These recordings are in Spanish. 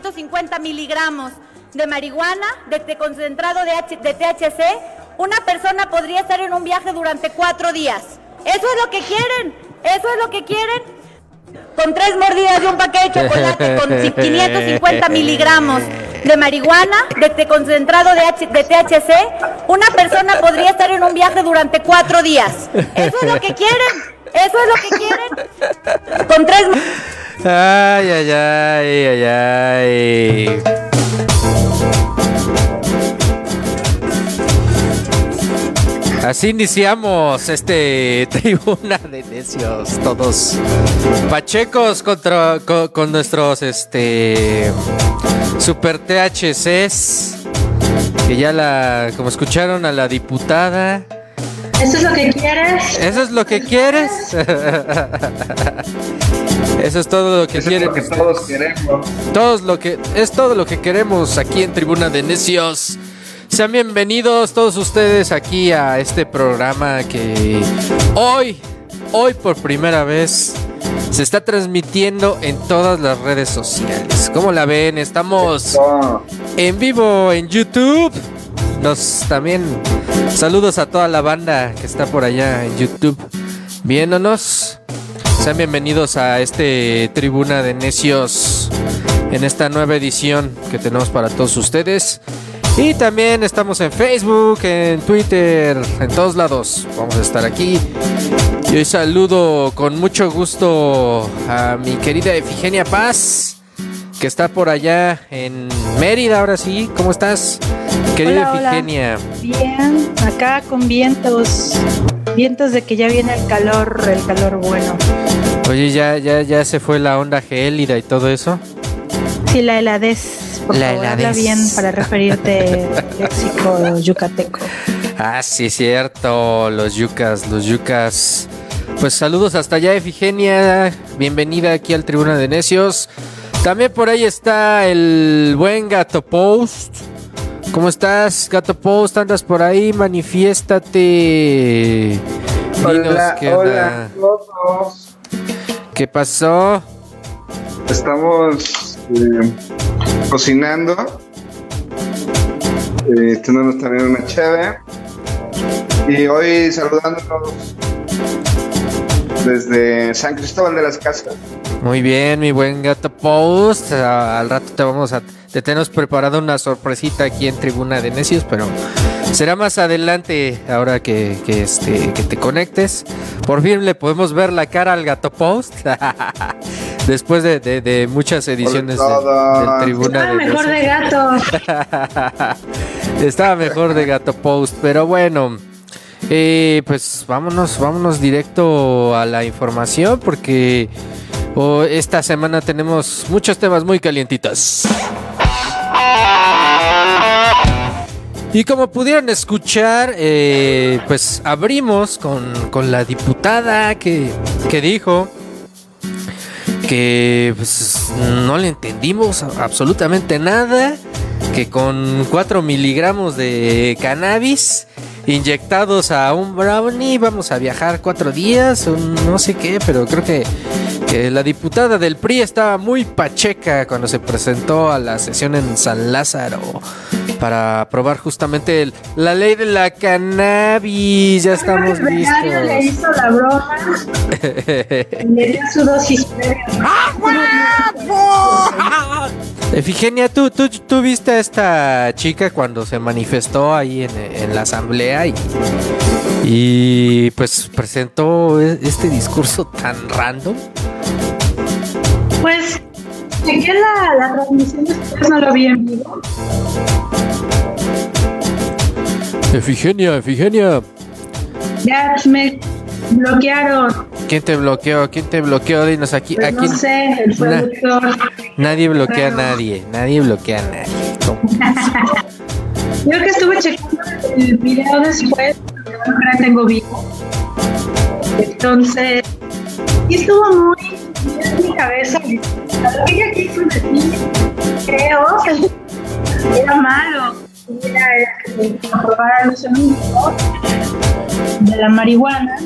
550 miligramos de marihuana, de, concentrado de, de THC, una persona podría estar en un viaje durante cuatro días. Eso es lo que quieren, eso es lo que quieren. Con tres mordidas de un paquete de chocolate con 550 miligramos de marihuana, de, concentrado de, de THC, una persona podría estar en un viaje durante cuatro días. Eso es lo que quieren. Eso es lo que quieren. Con tres. Ay, ay, ay, ay, ay. Así iniciamos este tribuna de necios, todos pachecos contra con, nuestros este super THCs que ya la como escucharon a la diputada ¿Eso es lo que quieres? ¿Eso es lo que quieres? Eso es todo lo que Eso Es lo que todos queremos. Todos lo que es todo lo que queremos aquí en Tribuna de Necios. Sean bienvenidos todos ustedes aquí a este programa que hoy, hoy por primera vez se está transmitiendo en todas las redes sociales. ¿Cómo la ven? Estamos en vivo en YouTube. Nos también saludos a toda la banda que está por allá en YouTube viéndonos. Sean bienvenidos a este Tribuna de Necios en esta nueva edición que tenemos para todos ustedes. Y también estamos en Facebook, en Twitter, en todos lados. Vamos a estar aquí. Y hoy saludo con mucho gusto a mi querida Efigenia Paz, que está por allá en Mérida, ahora sí. ¿Cómo estás, querida Efigenia? Bien, acá con vientos. Vientos de que ya viene el calor, el calor bueno. Oye, ¿ya, ya, ya se fue la onda gélida y todo eso? Sí, la heladez por la favor, habla bien para referirte léxico yucateco. Ah, sí, cierto, los yucas, los yucas. Pues saludos hasta allá, Efigenia. Bienvenida aquí al Tribuna de Necios. También por ahí está el buen Gato Post. ¿Cómo estás, Gato Post? ¿Andas por ahí? Manifiéstate. Hola, qué hola, todos. ¿Qué pasó? Estamos eh, cocinando. Eh, tenemos también una chave. Y hoy saludándonos desde San Cristóbal de las Casas. Muy bien, mi buen gato Post. Al rato te vamos a. Te tenemos preparado una sorpresita aquí en Tribuna de Necios, pero será más adelante, ahora que, que, este, que te conectes. Por fin le podemos ver la cara al gato Post. Después de, de, de muchas ediciones de, del Tribuna Estaba de mejor de gato. Estaba mejor de gato Post, pero bueno. Eh, pues vámonos, vámonos directo a la información porque oh, esta semana tenemos muchos temas muy calientitos. Y como pudieron escuchar, eh, pues abrimos con, con, la diputada que, que dijo que pues, no le entendimos absolutamente nada, que con 4 miligramos de cannabis inyectados a un brownie vamos a viajar cuatro días, o no sé qué, pero creo que, que, la diputada del PRI estaba muy pacheca cuando se presentó a la sesión en San Lázaro para aprobar justamente el, la ley de la cannabis. Ya estamos listos. le hizo la broma. le dio su dosis Efigenia, ¿tú, tú, tú viste a esta chica cuando se manifestó ahí en, en la asamblea y, y pues presentó este discurso tan random. Pues chequé la, la transmisión después, no lo vi en vivo. Efigenia, Efigenia. Ya me bloquearon. ¿Quién te bloqueó? ¿Quién te bloqueó? Dinos aquí. Pues aquí no sé, el productor. Na nadie bloquea Pero... a nadie. Nadie bloquea a nadie. Yo que estuve checando el video después, la tengo vivo. Entonces, y estuvo muy en mi cabeza. Lo que quiso decir, creo, era malo. Era aprobar el uso mínimo de la marihuana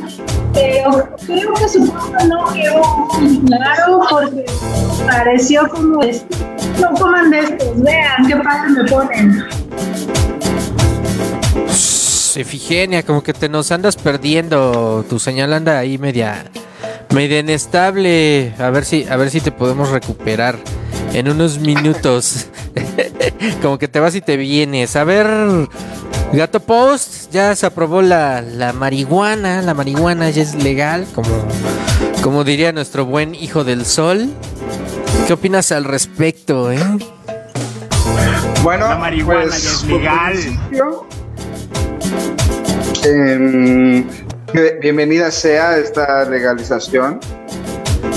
Creo que su punto no quedó claro porque pareció como este. No coman de estos, vean qué padre me ponen. Efigenia, como que te nos andas perdiendo. Tu señal anda ahí media, media inestable. A ver si, a ver si te podemos recuperar en unos minutos. como que te vas y te vienes. A ver, Gato Post, ya se aprobó la, la marihuana. La marihuana ya es legal, como, como diría nuestro buen hijo del sol. ¿Qué opinas al respecto, eh? Bueno, La marihuana pues, ya es legal. em, que- bienvenida sea esta legalización.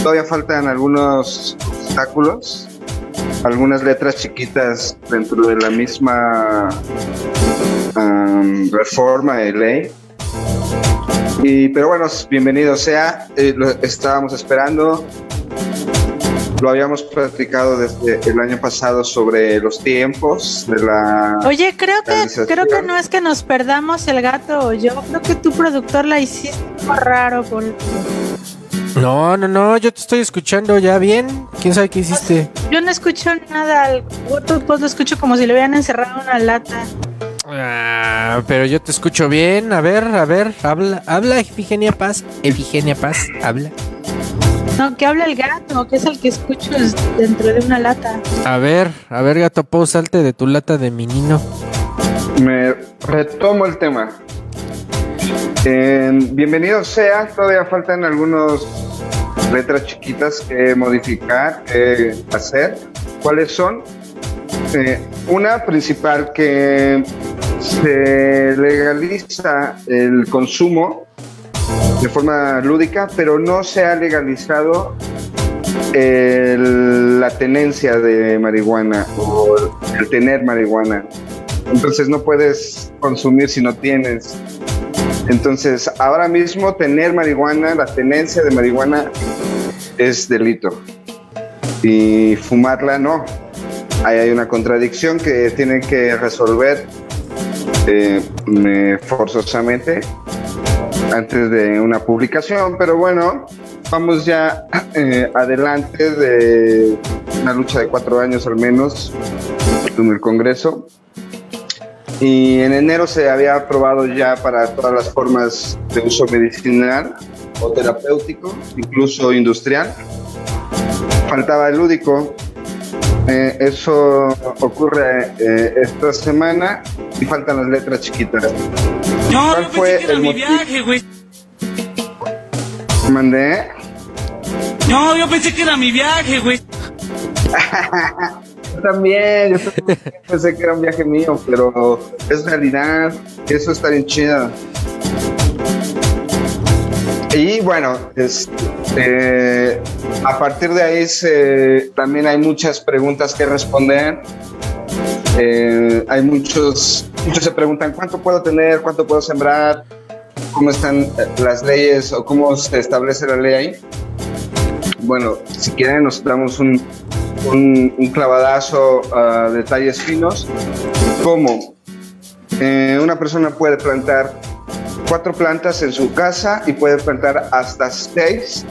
Todavía faltan algunos obstáculos, algunas letras chiquitas dentro de la misma reforma de ley. Y, pero bueno, bienvenido sea. eh, lo estábamos esperando. Lo habíamos platicado desde el año pasado sobre los tiempos de la. Oye, creo que creo que no es que nos perdamos el gato yo, creo que tu productor la hiciste raro por No, no, no, yo te estoy escuchando ya bien. ¿Quién sabe qué hiciste? yo no escucho nada, al pues lo escucho como si le hubieran encerrado en una lata. Ah, pero yo te escucho bien. A ver, a ver, habla, habla Efigenia Paz. Efigenia Paz, habla. No, que habla el gato, que es el que escucho es dentro de una lata. A ver, a ver, gato Pau, salte de tu lata de menino. Me retomo el tema. Eh, bienvenido sea, todavía faltan algunas letras chiquitas que modificar, que hacer. ¿Cuáles son? Eh, una principal que se legaliza el consumo de forma lúdica, pero no se ha legalizado la tenencia de marihuana o el tener marihuana. Entonces no puedes consumir si no tienes. Entonces ahora mismo tener marihuana, la tenencia de marihuana es delito. Y fumarla no. Ahí hay una contradicción que tienen que resolver eh, forzosamente antes de una publicación. Pero bueno, vamos ya eh, adelante de una lucha de cuatro años al menos en el Congreso. Y en enero se había aprobado ya para todas las formas de uso medicinal o terapéutico, incluso industrial. Faltaba el lúdico. Eh, eso ocurre eh, esta semana y faltan las letras chiquitas. No, ¿Cuál yo fue pensé que era el mi motivo? viaje, güey. Mandé. No, yo pensé que era mi viaje, güey. Yo también, yo también pensé que era un viaje mío, pero es realidad, eso está bien chido. Y bueno, es, eh, a partir de ahí también hay muchas preguntas que responder. Eh, hay muchos, muchos se preguntan cuánto puedo tener, cuánto puedo sembrar, cómo están eh, las leyes o cómo se establece la ley ahí. Bueno, si quieren nos damos un, clavadazo a detalles finos, como eh, una persona puede plantar cuatro plantas en su casa y puede plantar hasta seis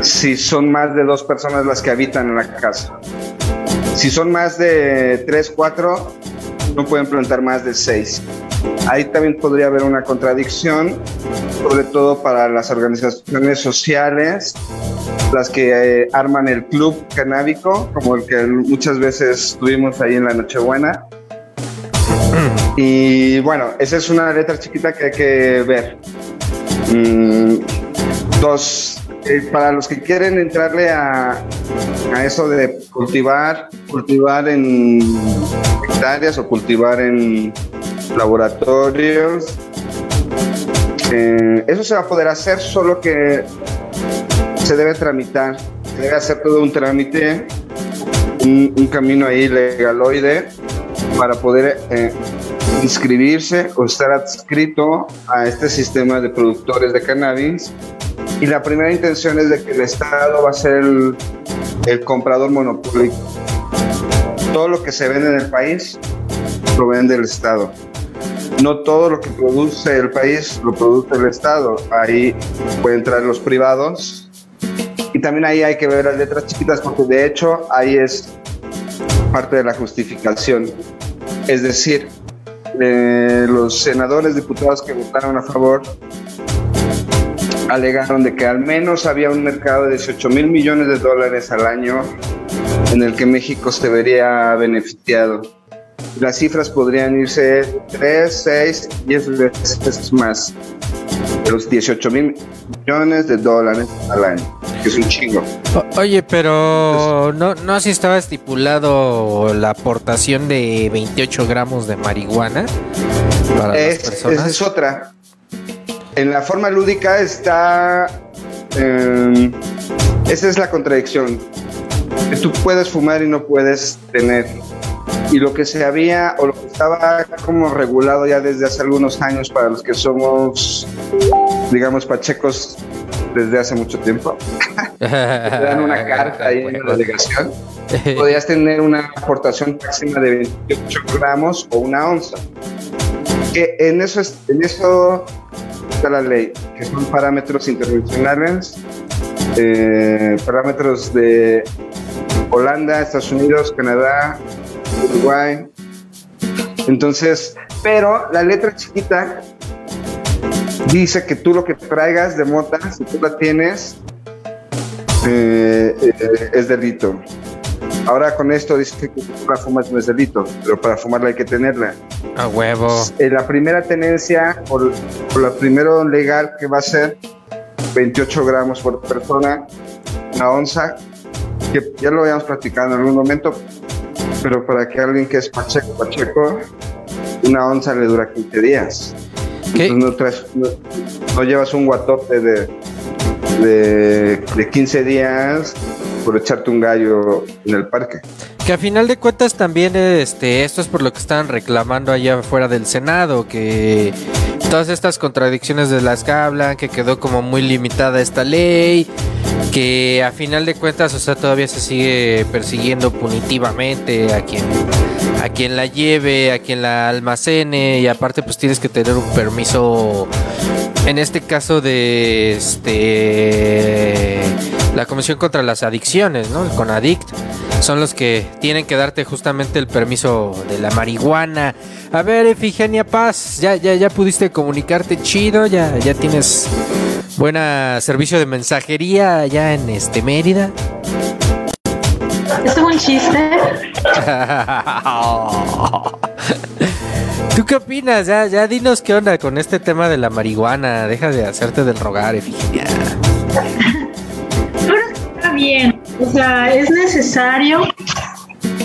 si son más de dos personas las que habitan en la casa. Si son más de tres, cuatro, no pueden plantar más de seis. Ahí también podría haber una contradicción, sobre todo para las organizaciones sociales, las que eh, arman el club canábico, como el que muchas veces tuvimos ahí en la Nochebuena. Y bueno, esa es una letra chiquita que hay que ver. Mm, dos, eh, para los que quieren entrarle a, a eso de cultivar, cultivar en hectáreas o cultivar en laboratorios, eh, eso se va a poder hacer, solo que se debe tramitar, se debe hacer todo un trámite, un, camino ahí legaloide para poder eh, inscribirse o estar adscrito a este sistema de productores de cannabis. Y la primera intención es de que el Estado va a ser el, comprador monopólico. Todo lo que se vende en el país lo vende el Estado. no todo lo que produce el país lo produce el Estado. Ahí pueden entrar los privados. Y también ahí hay que ver las letras chiquitas porque de hecho ahí es parte de la justificación. Es decir, eh, los senadores, diputados que votaron a favor alegaron de que al menos había un mercado de 18 mil millones de dólares al año en el que México se vería beneficiado. Las cifras podrían irse 3, 6, 10 veces más los 18 mil millones de dólares al año, que es un chingo. O- oye, pero no, no así estaba estipulado la aportación de 28 gramos de marihuana para Es- las personas. esa es otra. En la forma lúdica está. eh, esa es la contradicción. Tú puedes fumar y no puedes tener. Y lo que se había, o lo que estaba como regulado ya desde hace algunos años para los que somos, digamos, pachecos desde hace mucho tiempo, te dan una carta ahí en la delegación, podías tener una aportación máxima de 28 gramos o una onza. Que en eso, es, en eso está la ley, que son parámetros internacionales, eh, parámetros de Holanda, Estados Unidos, Canadá, Uruguay. Entonces, pero la letra chiquita dice que tú lo que traigas de mota, si tú la tienes, eh, eh, es delito. Ahora con esto dice que la fumas no es delito, pero para fumarla hay que tenerla. A huevo. Eh, la primera tenencia o, o la primero legal que va a ser 28 gramos por persona, una onza, que ya lo habíamos platicado en algún momento, pero para que alguien que es pacheco, pacheco, una onza le dura 15 días. ¿Qué? No, traes- no- no llevas un guatote de, de, de 15 días por echarte un gallo en el parque. Que a final de cuentas también este esto es por lo que estaban reclamando allá afuera del Senado, que todas estas contradicciones de las que hablan, que quedó como muy limitada esta ley, que a final de cuentas, o sea, todavía se sigue persiguiendo punitivamente a quien a quien la lleve, a quien la almacene y aparte pues tienes que tener un permiso en este caso de este la Comisión contra las Adicciones, ¿no? El CONADICT son los que tienen que darte justamente el permiso de la marihuana. A ver, Efigenia Paz, ya ya ya pudiste comunicarte chido, ya ya tienes buena servicio de mensajería allá en este Mérida. Es un chiste. ¿Tú qué opinas? Ya, ya dinos qué onda con este tema de la marihuana. Deja de hacerte del rogar, Efigenia. Pero está bien. O sea, es necesario.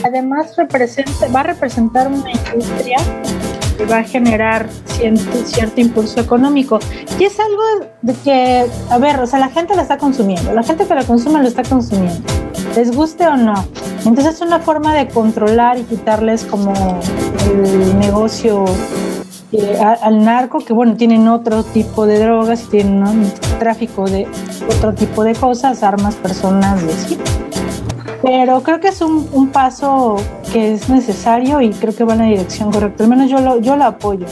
Además, representa, va a representar una industria que va a generar cierto, cierto impulso económico. Y es algo de que, a ver, o sea, la gente la está consumiendo. La gente que la consume lo está consumiendo. Les guste o no. Entonces es una forma de controlar y quitarles como el negocio eh, al narco, que bueno, tienen otro tipo de drogas tienen ¿no? tráfico de otro tipo de cosas, armas, personas y así. Pero creo que es un, un paso que es necesario y creo que va en la dirección correcta. Al menos yo lo, yo lo apoyo.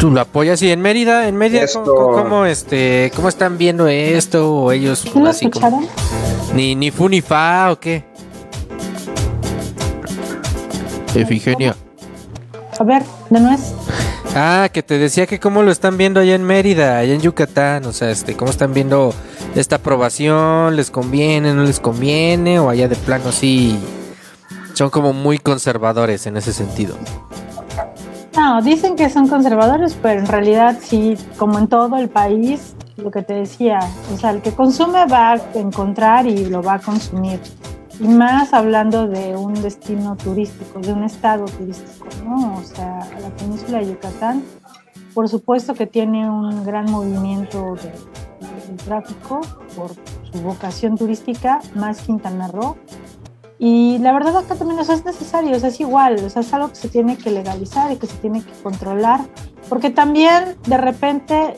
¿Tú lo apoyas? Y en Mérida, en Mérida, Esto- ¿cómo, cómo, este, ¿cómo están viendo esto? ¿O ellos ¿Sí lo así como... escucharon? Ni, ni fu ni fa o qué? Efigenia. A ver, de nuez. Ah, que te decía que cómo lo están viendo allá en Mérida, allá en Yucatán, o sea, este, cómo están viendo esta aprobación, les conviene, no les conviene, o allá de plano sí son como muy conservadores en ese sentido. No, dicen que son conservadores, pero en realidad sí, como en todo el país, lo que te decía, o sea, el que consume va a encontrar y lo va a consumir. Y más hablando de un destino turístico, de un estado turístico, ¿no? O sea, la península de Yucatán, por supuesto que tiene un gran movimiento de, tráfico por su vocación turística, más Quintana Roo. Y la verdad acá también eso es necesario, o es igual, o sea, es algo que se tiene que legalizar y que se tiene que controlar, porque también de repente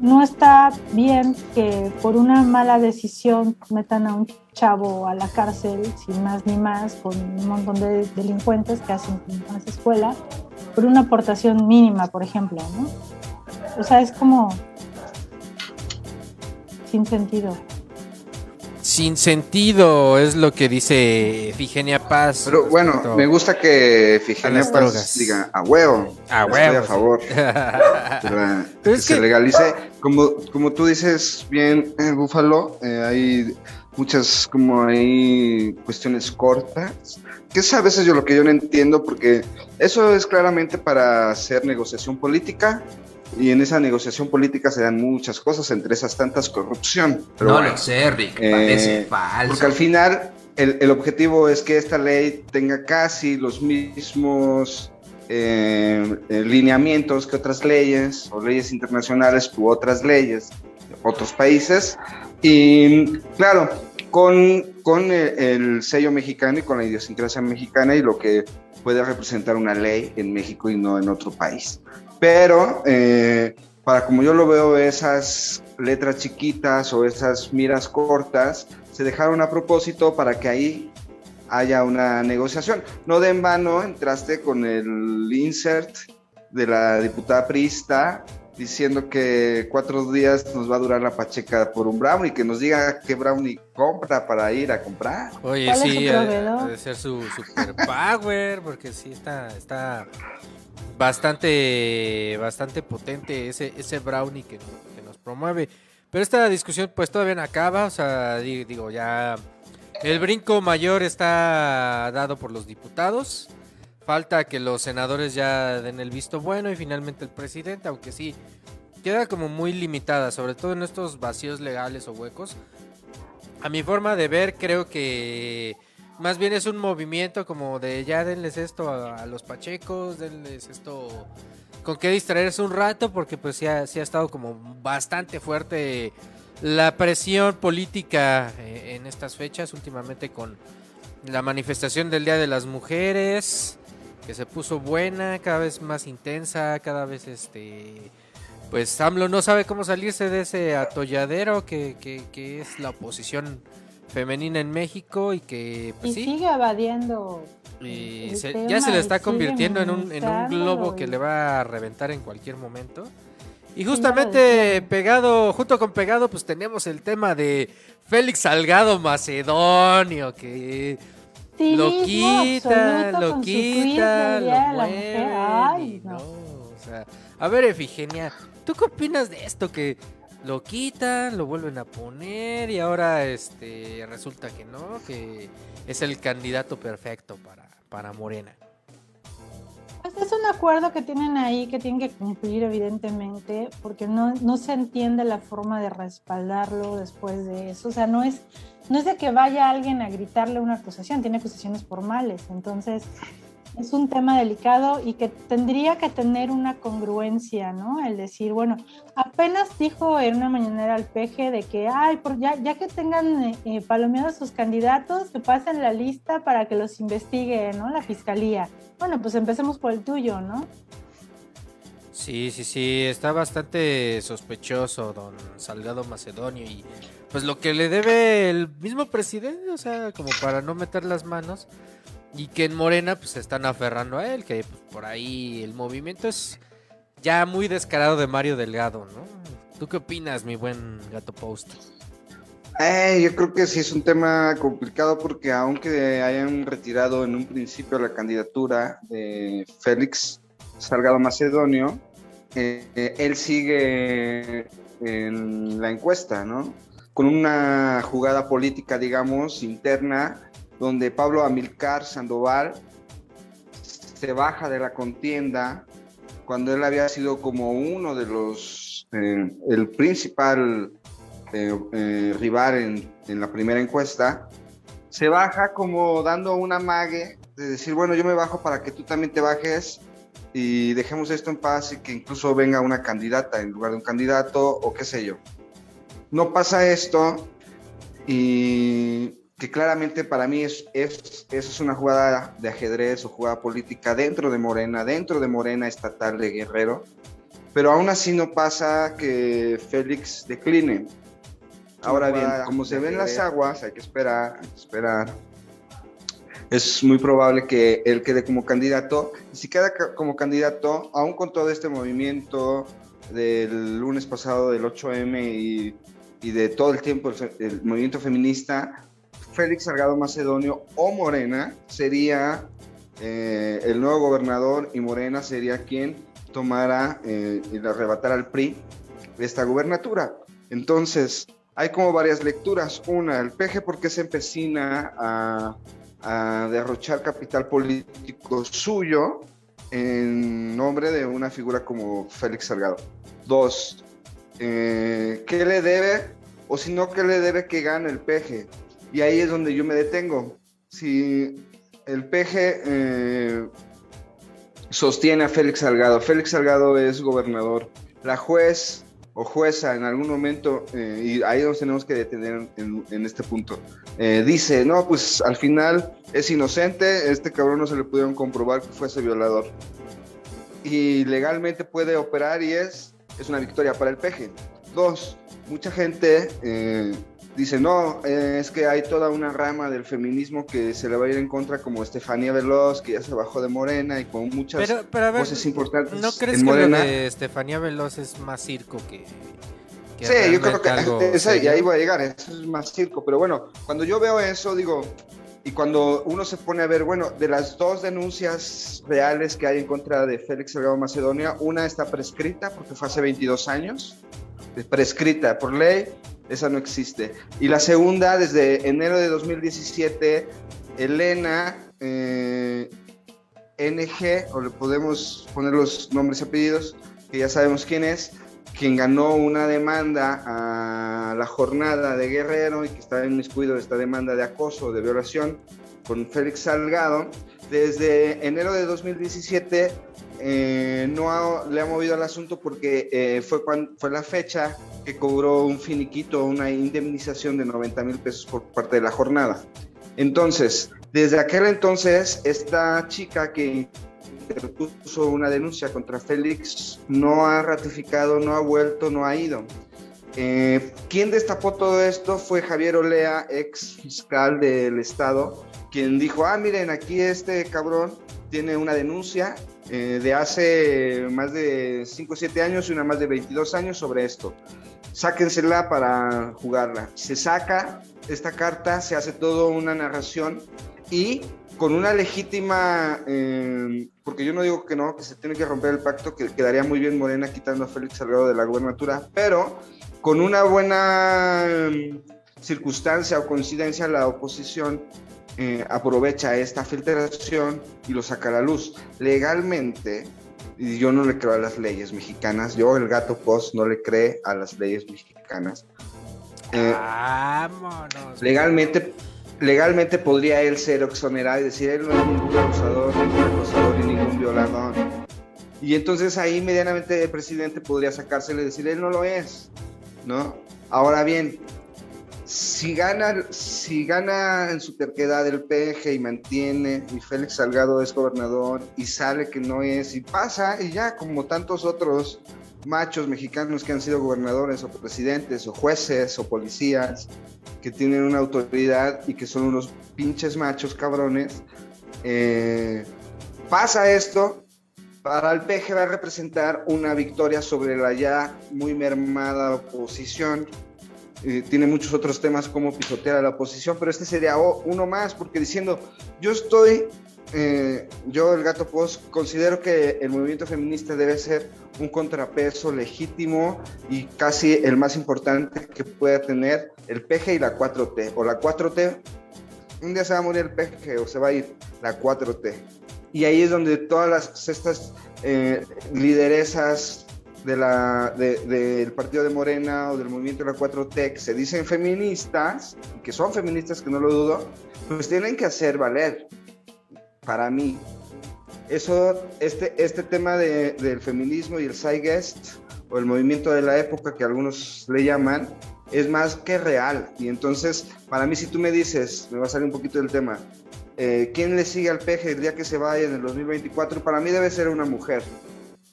no está bien que por una mala decisión metan a un chavo a la cárcel sin más ni más, con un montón de delincuentes que hacen más escuela, por una aportación mínima, por ejemplo, ¿no? O sea, es como sin sentido. Sin sentido es lo que dice Figenia Paz. Pero bueno, me gusta que a Figenia Paz drogas. diga a huevo. A Estoy huevo, a sí. favor. que, se legalice. Como, como tú dices bien, eh, Búfalo, eh, hay muchas como hay cuestiones cortas, que es a veces yo lo que yo no entiendo, porque eso es claramente para hacer negociación política, y en esa negociación política se dan muchas cosas, entre esas tantas corrupción. Pero no bueno, lo sé, Rick, eh, parece falso. porque al final el, el objetivo es que esta ley tenga casi los mismos eh, eh, lineamientos que otras leyes o leyes internacionales u otras leyes de otros países. Y claro, con, con el, el sello mexicano y con la idiosincrasia mexicana y lo que puede representar una ley en México y no en otro país. Pero eh, para como yo lo veo, esas letras chiquitas o esas miras cortas se dejaron a propósito para que ahí haya una negociación. No de en vano entraste con el insert de la diputada priista diciendo que cuatro días nos va a durar la pacheca por un brownie, que nos diga qué brownie compra para ir a comprar. Oye, ¿Cuál es sí, su ha- proveedor? ha de ser su super power, porque sí está, está bastante, bastante potente ese, ese brownie que, que nos promueve. Pero esta discusión pues todavía no acaba, o sea, di- digo, ya el brinco mayor está dado por los diputados. Falta que los senadores ya den el visto bueno y finalmente el presidente, aunque sí, queda como muy limitada, sobre todo en estos vacíos legales o huecos. A mi forma de ver, creo que más bien es un movimiento como de ya denles esto a, los pachecos, denles esto con que distraerse un rato, porque pues sí ha, sí ha estado como bastante fuerte la presión política eh, en estas fechas, últimamente con la manifestación del Día de las Mujeres, que se puso buena, cada vez más intensa, cada vez este... Pues AMLO no sabe cómo salirse de ese atolladero que, que es la oposición femenina en México y que pues y sí, sigue evadiendo. y el se- tema ya se le está convirtiendo en un, en un globo que le va a reventar en cualquier momento. Y justamente pegado, junto con pegado, pues tenemos el tema de Félix Salgado Macedonio, que lo quita, lo quita, lo mueve. Mujer. Ay, no. O sea, a ver, Efigenia, ¿tú qué opinas de esto? Que lo quitan, lo vuelven a poner y ahora este resulta que no, que es el candidato perfecto para, para Morena. Pues es un acuerdo que tienen ahí que tienen que cumplir evidentemente porque no, no se entiende la forma de respaldarlo después de eso. O sea, no es, no es de que vaya alguien a gritarle una acusación, tiene acusaciones formales. Entonces es un tema delicado y que tendría que tener una congruencia, ¿no? El decir, bueno, apenas dijo en una mañanera al peje de que, ay, por ya, ya que tengan eh, palomeados sus candidatos, que pasen la lista para que los investigue, ¿no? La fiscalía. Bueno, pues empecemos por el tuyo, ¿no? Sí, sí, sí, está bastante sospechoso don Salgado Macedonio y pues lo que le debe el mismo presidente, o sea, como para no meter las manos y que en Morena pues se están aferrando a él, que pues, por ahí el movimiento es ya muy descarado de Mario Delgado, ¿no? ¿Tú qué opinas, mi buen gato post? Eh, yo creo que sí es un tema complicado porque aunque hayan retirado en un principio la candidatura de Félix Salgado Macedonio, eh, eh, él sigue en la encuesta, ¿no? Con una jugada política, digamos, interna, donde Pablo Amilcar Sandoval se baja de la contienda cuando él había sido como uno de los, eh, el principal eh, eh, rival en, en la primera encuesta, se baja como dando una mague de decir, bueno, yo me bajo para que tú también te bajes y dejemos esto en paz y que incluso venga una candidata en lugar de un candidato o qué sé yo. No pasa esto y que claramente para mí es, es, eso es una jugada de ajedrez o jugada política dentro de Morena, dentro de Morena estatal de Guerrero, pero aún así no pasa que Félix decline. Ahora bien, como se ven las aguas, hay que esperar, hay que esperar. es muy probable que él quede como candidato. Y si queda como candidato, aún con todo este movimiento del lunes pasado del 8M y, y de todo el tiempo el movimiento feminista, Félix Salgado Macedonio o Morena sería eh, el nuevo gobernador y Morena sería quien tomara eh, y le arrebatara al PRI esta gubernatura. Entonces, hay como varias lecturas. Una, el PG porque se empecina a, derrochar capital político suyo en nombre de una figura como Félix Salgado. Dos, eh, ¿qué le debe? O si no, ¿qué le debe que gane el PG? Y ahí es donde yo me detengo. Si el PG eh, sostiene a Félix Salgado, Félix Salgado es gobernador, la juez o jueza en algún momento, eh, y ahí nos tenemos que detener en, este punto, eh, dice, no, pues al final es inocente, este cabrón no se le pudieron comprobar que fuese violador. Y legalmente puede operar y es, es una victoria para el peje. Dos, mucha gente dice, no, eh, es que hay toda una rama del feminismo que se le va a ir en contra, como Estefanía Veloz, que ya se bajó de Morena y con muchas Pero, pero ver, voces importantes ¿no crees en que Morena. lo de Estefanía Veloz es más circo que... que Sí, yo creo que esa- y ahí voy a llegar, eso es más circo, pero bueno, cuando yo veo eso, digo, y cuando uno se pone a ver, bueno, de las dos denuncias reales que hay en contra de Félix Salgado Macedonia, una está prescrita porque fue hace 22 años, es prescrita por ley, esa no existe. Y la segunda, desde enero de 2017, Elena eh, NG, o le podemos poner los nombres y apellidos, que ya sabemos quién es, quien ganó una demanda a la jornada de Guerrero y que está en esta demanda de acoso, de violación, con Félix Salgado. Desde enero de 2017 eh, no le ha movido el asunto porque eh, fue, cuan- fue la fecha que cobró un finiquito, una indemnización de 90 mil pesos por parte de la jornada. Entonces, desde aquel entonces, esta chica que interpuso una denuncia contra Félix no ha ratificado, no ha vuelto, no ha ido. Eh, quien destapó todo esto fue Javier Olea, ex fiscal del Estado, quien dijo, ah, miren, aquí este cabrón tiene una denuncia eh, de hace más de 5 o 7 años y una más de 22 años sobre esto. Sáquensela para jugarla. Se saca esta carta, se hace toda una narración y con una legítima, eh, porque yo no digo que no, que se tiene que romper el pacto, que quedaría muy bien Morena quitando a Félix Salgado de la gubernatura, pero con una buena eh, circunstancia o coincidencia la oposición eh, aprovecha esta filtración y lo saca a la luz. Legalmente, y yo no le creo a las leyes mexicanas, yo el gato post no le cree a las leyes mexicanas. Eh, Vámonos. legalmente, legalmente podría él ser exonerado y decir él no es ningún abusador, ningún acosador y ningún violador. Y entonces ahí medianamente el presidente podría sacársele y decir él no lo es, ¿no? Ahora bien, si gana, si gana en su terquedad el PG y mantiene, y Félix Salgado es gobernador, y sale que no es, y pasa, y ya como tantos otros machos mexicanos que han sido gobernadores o presidentes o jueces o policías que tienen una autoridad y que son unos pinches machos cabrones, eh, pasa esto, para el PG va a representar una victoria sobre la ya muy mermada oposición. Eh, tiene muchos otros temas como pisotear a la oposición, pero este sería uno más, porque diciendo, yo estoy, eh, yo el gato post, considero que el movimiento feminista debe ser un contrapeso legítimo y casi el más importante que pueda tener el PG y la 4T, o la 4T, un día se va a morir el PG o se va a ir la 4T. Y ahí es donde todas las, estas eh, lideresas del partido de Morena o del movimiento de la 4T que se dicen feministas, que son feministas, que no lo dudo, pues tienen que hacer valer, para mí. Eso, este, este tema de- del feminismo y el zeitgeist, o el movimiento de la época que algunos le llaman, es más que real. Y entonces, para mí, si tú me dices, me va a salir un poquito del tema, eh, ¿quién le sigue al peje el día que se vaya en el 2024? Para mí debe ser una mujer,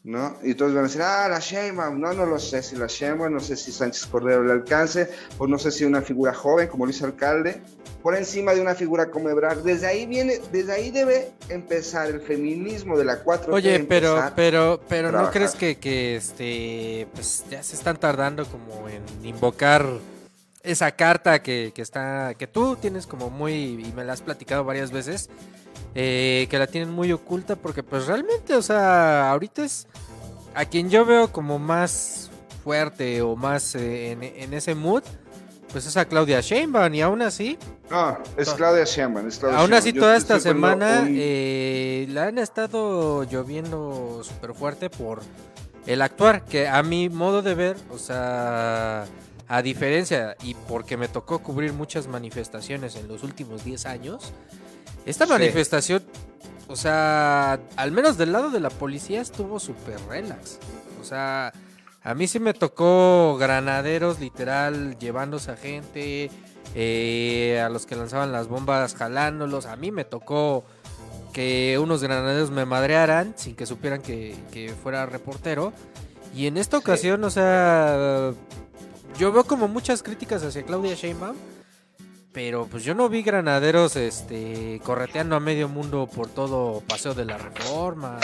¿no? Y todos van a decir, ah, la Sheinbaum, no, no lo sé si la Sheinbaum, no sé si Sánchez Cordero le alcance, o no sé si una figura joven como Luis Alcalde, por encima de una figura como Ebrard. Desde ahí viene, desde ahí debe empezar el feminismo de la 4 Oye, pero, pero, pero ¿no crees que, que este, pues ya se están tardando como en invocar esa carta que, que está, que tú tienes como muy, y me la has platicado varias veces, eh, que la tienen muy oculta porque pues realmente, o sea, ahorita es a quien yo veo como más fuerte o más eh, en, en ese mood, pues es a Claudia Sheinbaum y aún así... No, es Claudia Sheinbaum. Es Claudia aún Sheinbaum. así Yo toda esta semana un- eh, la han estado lloviendo súper fuerte por el actuar, que a mi modo de ver, o sea, a diferencia y porque me tocó cubrir muchas manifestaciones en los últimos 10 años, esta Sí. manifestación, o sea, al menos del lado de la policía estuvo súper relax. O sea, a mí sí me tocó granaderos literal llevándose a gente, eh, a los que lanzaban las bombas jalándolos. A mí me tocó que unos granaderos me madrearan sin que supieran que, que fuera reportero. Y en esta ocasión, o sea, yo veo como muchas críticas hacia Claudia Sheinbaum. Pero pues yo no vi granaderos este correteando a medio mundo por todo Paseo de la Reforma.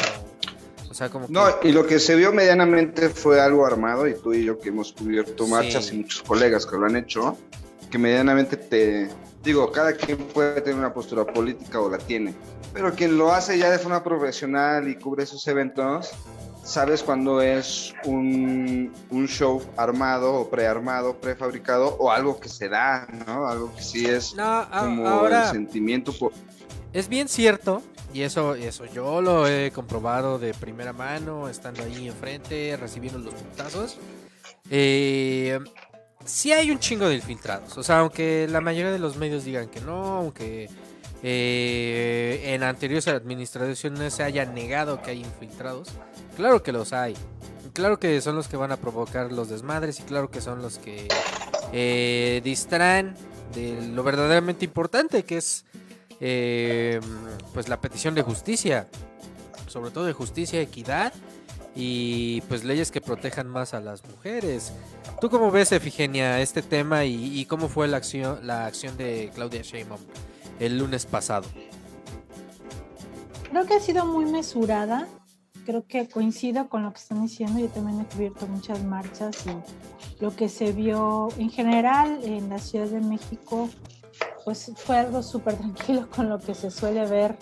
O, o sea, como que... No, y lo que se vio medianamente fue algo armado, y tú y yo que hemos cubierto Sí. marchas y muchos colegas que lo han hecho, que medianamente te... Digo, cada quien puede tener una postura política o la tiene, pero quien lo hace ya de forma profesional y cubre esos eventos, sabes cuando es un, un show armado o prearmado, prefabricado, o algo que se da, ¿no? Algo que sí es No, a- como ahora... el sentimiento... Es bien cierto, y eso, eso yo lo he comprobado de primera mano, estando ahí enfrente, recibiendo los putazos. Eh, sí hay un chingo de infiltrados. O sea, aunque la mayoría de los medios digan que no, aunque eh, en anteriores administraciones se haya negado que hay infiltrados, claro que los hay. Claro que son los que van a provocar los desmadres y claro que son los que eh, distraen de lo verdaderamente importante que es eh, pues la petición de justicia, sobre todo de justicia, equidad y pues leyes que protejan más a las mujeres. ¿Tú cómo ves, Efigenia, este tema y, y cómo fue la acción, la acción de Claudia Sheinbaum el lunes pasado? Creo que ha sido muy mesurada. Creo que coincido con lo que están diciendo. Yo también he cubierto muchas marchas y lo que se vio en general en la Ciudad de México, pues fue algo súper tranquilo con lo que se suele ver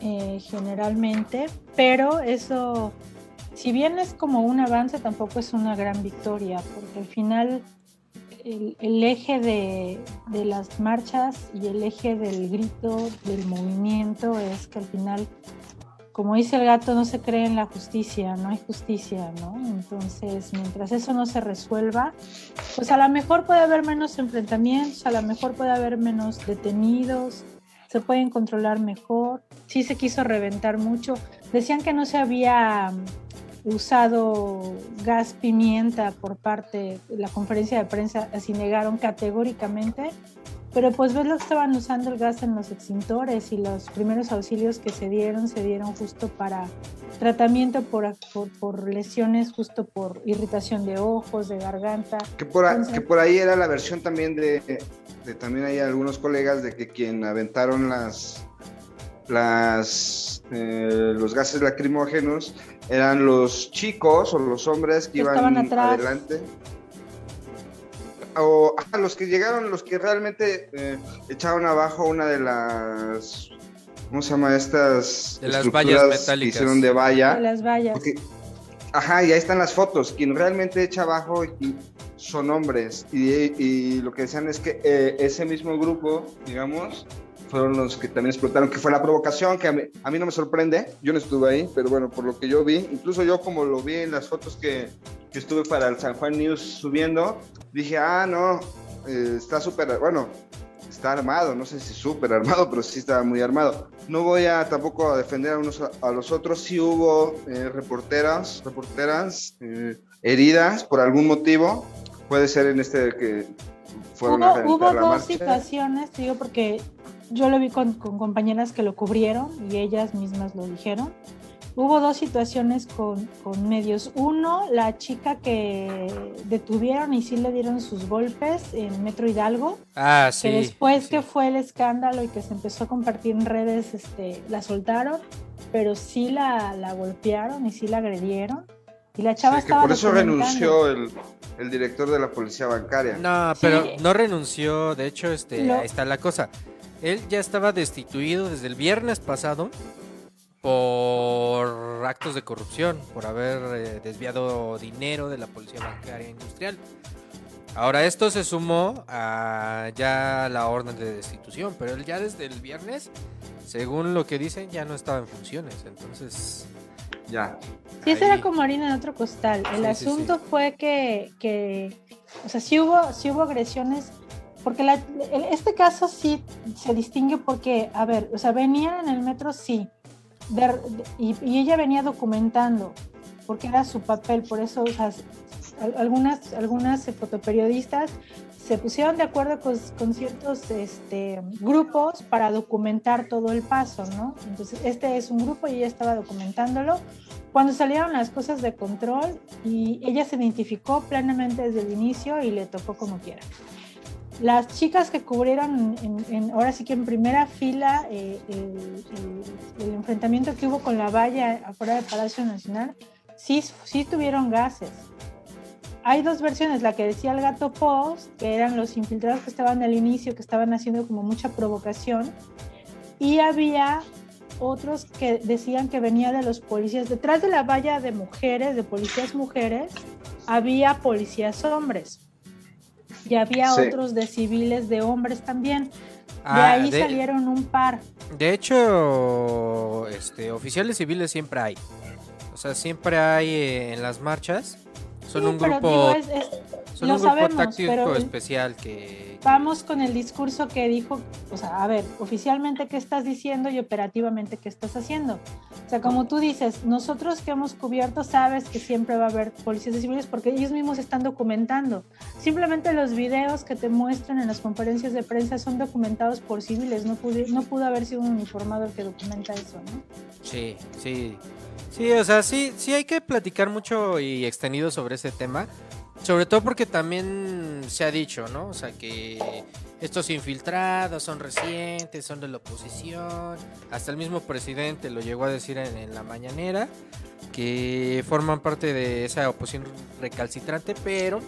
eh, generalmente. Pero eso, si bien es como un avance, tampoco es una gran victoria, porque al final el, el eje de, de las marchas y el eje del grito, del movimiento, es que al final, como dice el gato, no se cree en la justicia, no hay justicia, ¿no? Entonces, mientras eso no se resuelva, pues a lo mejor puede haber menos enfrentamientos, a lo mejor puede haber menos detenidos, se pueden controlar mejor. Sí se quiso reventar mucho. Decían que no se había usado gas pimienta por parte de la conferencia de prensa, así negaron categóricamente, pero pues ves lo que estaban usando el gas en los extintores y los primeros auxilios que se dieron, se dieron justo para tratamiento por, por, por lesiones, justo por irritación de ojos, de garganta. Que por, a- Entonces- que por ahí era la versión también de, de también hay algunos colegas de que quien aventaron las las eh, los gases lacrimógenos eran los chicos o los hombres que Que iban adelante o ah, los que llegaron los que realmente eh, echaron abajo una de las ¿cómo se llama estas De las estructuras vallas que metálicas. hicieron de valla de las vallas. porque- ajá, y ahí están las fotos. Quien realmente echa abajo y- son hombres. Y, y lo que decían es que eh, ese mismo grupo, digamos, fueron los que también explotaron, que fue la provocación, que a mí, a mí no me sorprende. Yo no estuve ahí, pero bueno, por lo que yo vi, incluso yo como lo vi en las fotos que, que estuve para el San Juan News subiendo, dije, ah, no, eh, está súper, bueno, está armado, no sé si súper armado, pero sí estaba muy armado. No voy a tampoco a defender a unos a, los otros, sí hubo eh, reporteras, reporteras eh, heridas por algún motivo, puede ser en este que fueron Hubo, hubo la dos marcha. situaciones, digo, porque yo lo vi con, con compañeras que lo cubrieron y ellas mismas lo dijeron. hubo dos situaciones con, con medios. Uno, la chica que detuvieron y sí le dieron sus golpes en Metro Hidalgo, Ah, sí. que después sí. que fue el escándalo y que se empezó a compartir en redes, este, la soltaron, pero sí la, la golpearon y sí la agredieron. Y la chava Sí, que estaba por eso renunció el, el director de la policía bancaria. No, Sí. pero no renunció. De hecho, este, Lo- ahí está la cosa. Él ya estaba destituido desde el viernes pasado por actos de corrupción, por haber eh, desviado dinero de la policía bancaria industrial. Ahora esto se sumó a ya la orden de destitución, pero él ya desde el viernes, según lo que dicen, ya no estaba en funciones. Entonces, Ya. Sí, eso era como harina en otro costal. El Sí, sí, asunto fue que, que, o sea, sí hubo, sí hubo agresiones, porque la- este caso sí se distingue porque, a ver, o sea, venía en el metro, sí, de- de- y, y ella venía documentando, porque era su papel, por eso, o sea, al- algunas, algunas fotoperiodistas se pusieron de acuerdo con, con ciertos este, grupos para documentar todo el paso, ¿no? Entonces, este es un grupo y ella estaba documentándolo. Cuando salieron las cosas de control y ella se identificó plenamente desde el inicio y le tocó como quiera. Las chicas que cubrieron, en, en- ahora sí que en primera fila, eh, el, enfrentamiento que hubo con la valla afuera del Palacio Nacional, sí, sí tuvieron gases. Hay dos versiones, la que decía el gato post, que eran los infiltrados que estaban al inicio, que estaban haciendo como mucha provocación, y había otros que decían que venía de los policías. Detrás de la valla de mujeres, de policías mujeres, había policías hombres. Y había Sí. otros de civiles de hombres también. De Ah, ahí de- salieron un par. De hecho, este, oficiales civiles siempre hay. O sea, siempre hay eh, en las marchas. Son Sí, un pero grupo, digo, es- es- son lo un grupo sabemos, táctico pero- especial que, Vamos con el discurso que dijo, o sea, a ver, oficialmente qué estás diciendo y operativamente qué estás haciendo. O sea, como tú dices, nosotros que hemos cubierto sabes que siempre va a haber policías civiles porque ellos mismos están documentando. Simplemente los videos que te muestran en las conferencias de prensa son documentados por civiles, no pudo, no pudo haber sido un uniformado el que documenta eso, ¿no? Sí, sí. Sí, o sea, sí, sí hay que platicar mucho y extendido sobre ese tema. Sobre todo porque también se ha dicho, ¿no? O sea, que estos infiltrados son recientes, son de la oposición. Hasta el mismo presidente lo llegó a decir en, en la mañanera, que forman parte de esa oposición recalcitrante, pero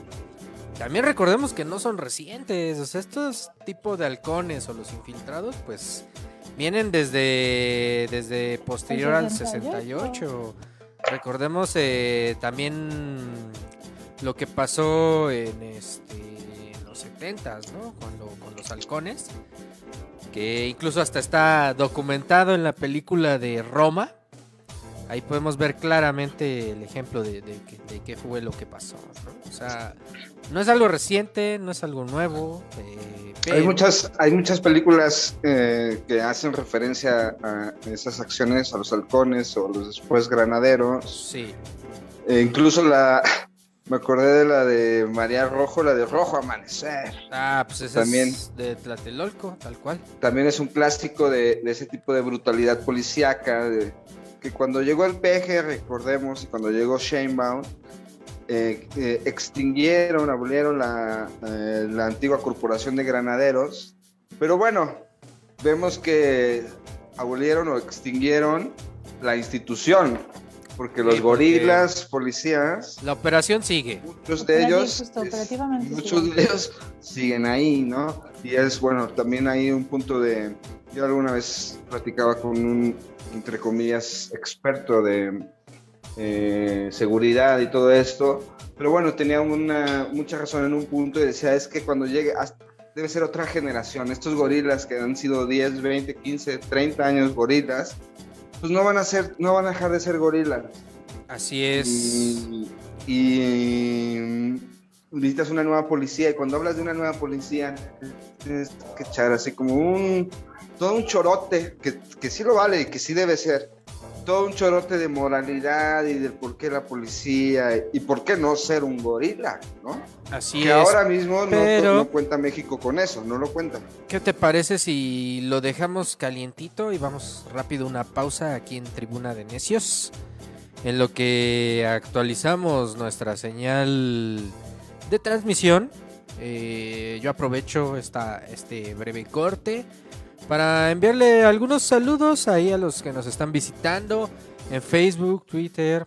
también recordemos que no son recientes. O sea, estos tipos de halcones o los infiltrados, pues vienen desde, desde posterior al 68. Recordemos eh, también lo que pasó en este en los 70s, ¿no? Cuando con los halcones, que incluso hasta está documentado en la película de Roma. Ahí podemos ver claramente el ejemplo de, de que- de qué fue lo que pasó. ¿no? O sea, no es algo reciente, no es algo nuevo. eh, Hay muchas, hay muchas películas eh, que hacen referencia a esas acciones, a los halcones o los después granaderos. Sí, E incluso la, me acordé de la de María Rojo, la de Rojo Amanecer. ah, pues ese También. es de Tlatelolco, tal cual. También es un clásico de, de ese tipo de brutalidad policíaca, de, que cuando llegó el PG, recordemos, y cuando llegó Sheinbaum, eh, eh, extinguieron, abolieron la, eh, la antigua corporación de granaderos, pero bueno, vemos que abolieron o extinguieron la institución, porque los Sí, porque- gorilas policías La operación sigue. muchos de ellos justo, es- operativamente muchos siguen. de ellos siguen ahí no y es bueno también hay un punto de yo alguna vez platicaba con un entre comillas experto de eh, seguridad y todo esto pero bueno tenía una mucha razón en un punto y decía es que cuando llegue hasta- debe ser otra generación estos gorilas que han sido 10 20 15 30 años gorilas pues no van a ser no van a dejar de ser gorilas Así es. y, y necesitas una nueva policía y cuando hablas de una nueva policía tienes que echar así como un todo un chorote que, que sí lo vale y que sí debe ser todo un chorote de moralidad y del por qué la policía y por qué no ser un gorila, ¿no? Así que es. ahora mismo no- pero- no, cuenta México con eso, no lo cuenta. ¿Qué te parece si lo dejamos calientito y vamos rápido a una pausa aquí en Tribuna de Necios? En lo que actualizamos nuestra señal de transmisión. Eh, yo aprovecho esta, este breve corte para enviarle algunos saludos ahí a los que nos están visitando en Facebook, Twitter.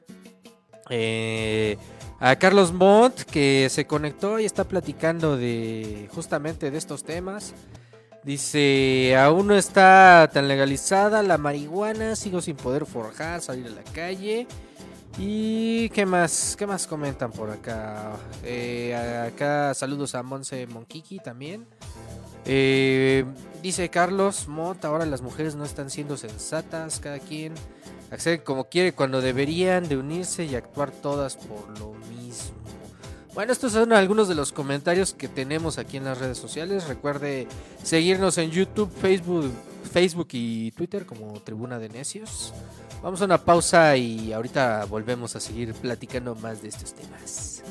eh, a Carlos Montt que se conectó y está platicando de justamente de estos temas. Dice, aún no está tan legalizada la marihuana, sigo sin poder forjar, salir a la calle. ¿Y qué más? ¿Qué más comentan por acá? Eh, acá saludos a Monse Monquiqui también. Eh, dice Carlos Mont, ahora las mujeres no están siendo sensatas, cada quien accede como quiere cuando deberían de unirse y actuar todas por lo mismo. Bueno, estos son algunos de los comentarios que tenemos aquí en las redes sociales. Recuerde seguirnos en YouTube, Facebook, Facebook y Twitter como Tribuna de Necios. Vamos a una pausa y ahorita volvemos a seguir platicando más de estos temas.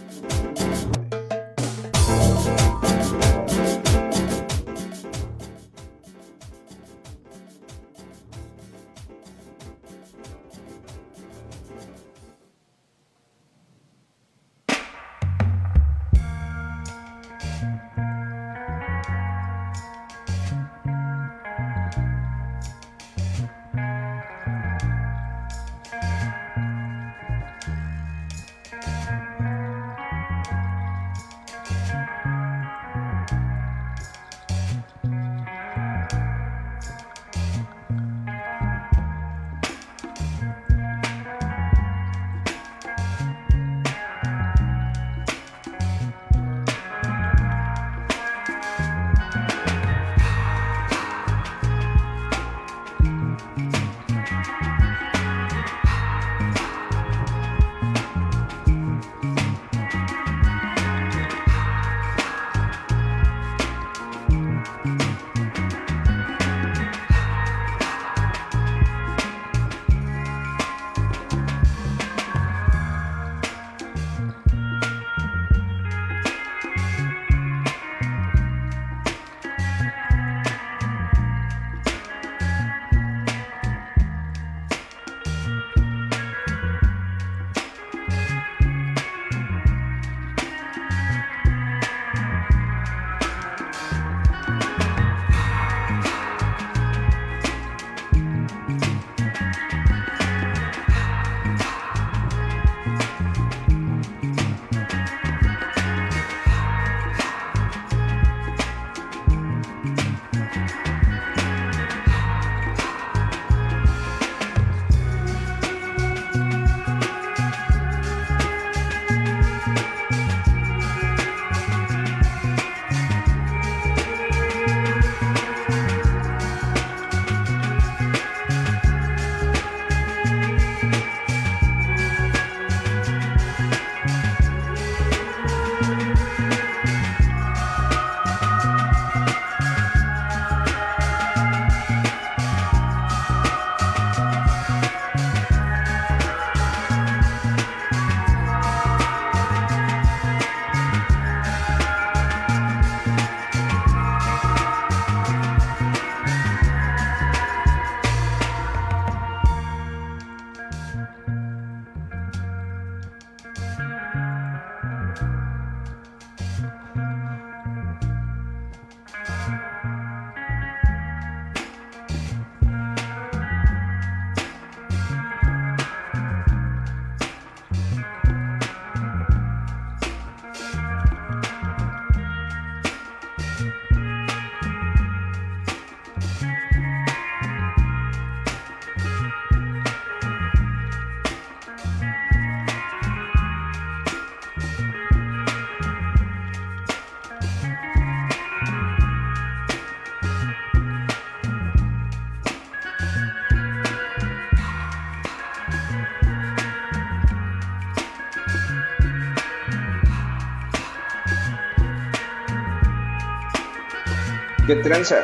¿Qué tranza?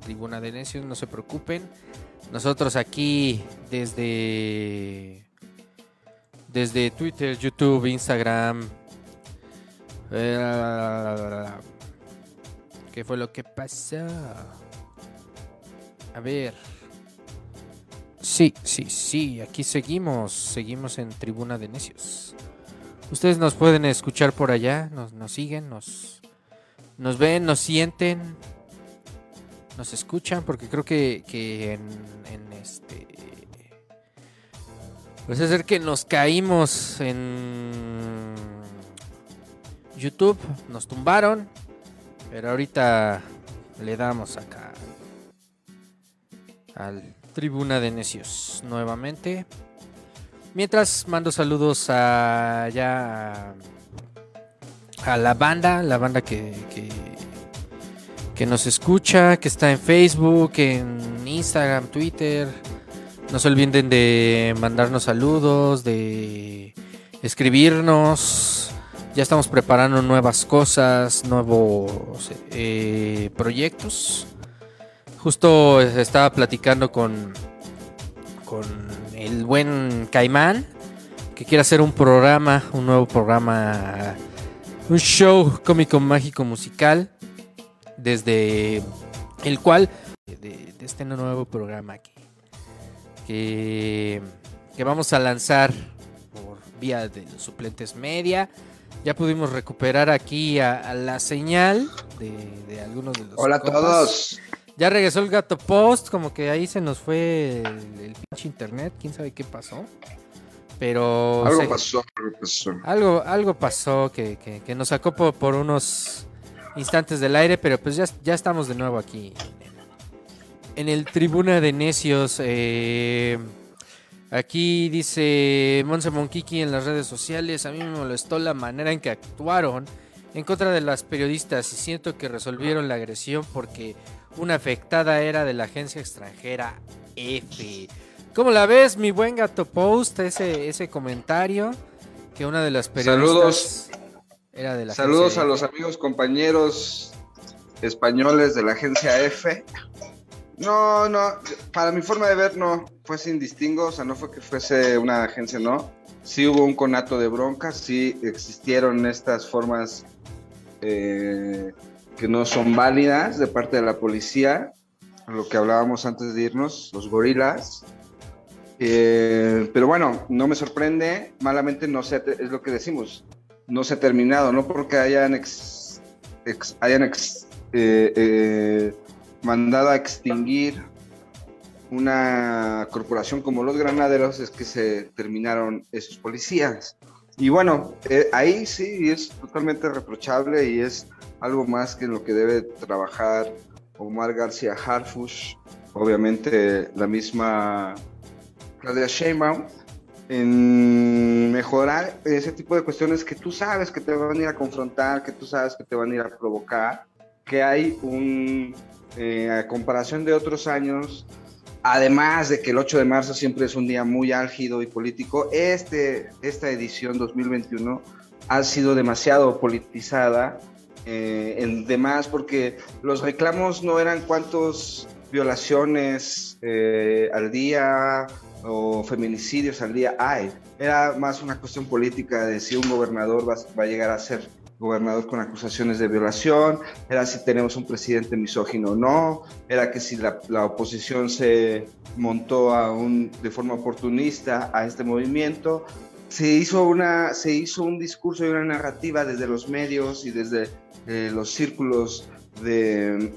Tribuna de Necios, no se preocupen. Nosotros aquí desde desde Twitter, YouTube, Instagram. Eh, ¿Qué fue lo que pasó? A ver. Sí, sí, sí, aquí seguimos, seguimos en Tribuna de Necios. Ustedes nos pueden escuchar por allá, nos, nos siguen, nos, nos ven, nos sienten, nos escuchan, porque creo que, que en, en este... Pues es que nos caímos en YouTube, nos tumbaron, pero ahorita le damos acá al Tribuna de Necios nuevamente. Mientras mando saludos a ya a la banda, la banda que, que, nos escucha, que está en Facebook, en Instagram, Twitter. No se olviden de mandarnos saludos, de escribirnos. Ya estamos preparando nuevas cosas, nuevos eh, proyectos. Justo estaba platicando con, con el buen Caimán, que quiere hacer un programa, un nuevo programa, un show cómico mágico musical, desde el cual, de, de este nuevo programa que, que, que vamos a lanzar por vía de los suplentes media. Ya pudimos recuperar aquí a, a la señal de, de algunos de los. Hola a todos. Ya regresó el gato post, como que ahí se nos fue el, el pinche internet, quién sabe qué pasó. Pero Algo se- pasó, algo pasó. algo, algo pasó que, que- que nos sacó por, por unos instantes del aire, pero pues ya, ya estamos de nuevo aquí en el Tribuna de Necios. eh, aquí dice Monse Monquiqui en las redes sociales. A mí me molestó la manera en que actuaron en contra de las periodistas y siento que resolvieron la agresión porque una afectada era de la agencia extranjera F. ¿Cómo la ves, mi buen gato post? Ese, ese comentario que una de las periodistas era de la Saludos a los amigos compañeros españoles de la agencia F. No, no, para mi forma de ver no fue sin distingo, o sea, no fue que fuese una agencia, no. Sí hubo un conato de broncas, sí existieron estas formas eh, que no son válidas de parte de la policía, lo que hablábamos antes de irnos, los gorilas. Eh, pero bueno, no me sorprende, malamente no sé, es lo que decimos, no se ha terminado, no porque hayan hayan eh, eh, mandado a extinguir una corporación como los granaderos es que se terminaron esos policías. Y bueno, eh, ahí sí es totalmente reprochable y es algo más que en lo que debe trabajar Omar García Harfush, obviamente la misma Claudia Sheinbaum, en mejorar ese tipo de cuestiones que tú sabes que te van a ir a confrontar, que tú sabes que te van a ir a provocar, que hay un, eh, a comparación de otros años, además de que el 8 de marzo siempre es un día muy álgido y político, este, esta edición 2021 ha sido demasiado politizada, eh, en demás, porque los reclamos no eran cuántos violaciones eh, al día o feminicidios al día hay. Era más una cuestión política de si un gobernador va, va a llegar a ser gobernador con acusaciones de violación, era si tenemos un presidente misógino o no, era que si la, la oposición se montó a un, de forma oportunista a este movimiento. Se hizo, una, se hizo un discurso y una narrativa desde los medios y desde eh, los círculos de,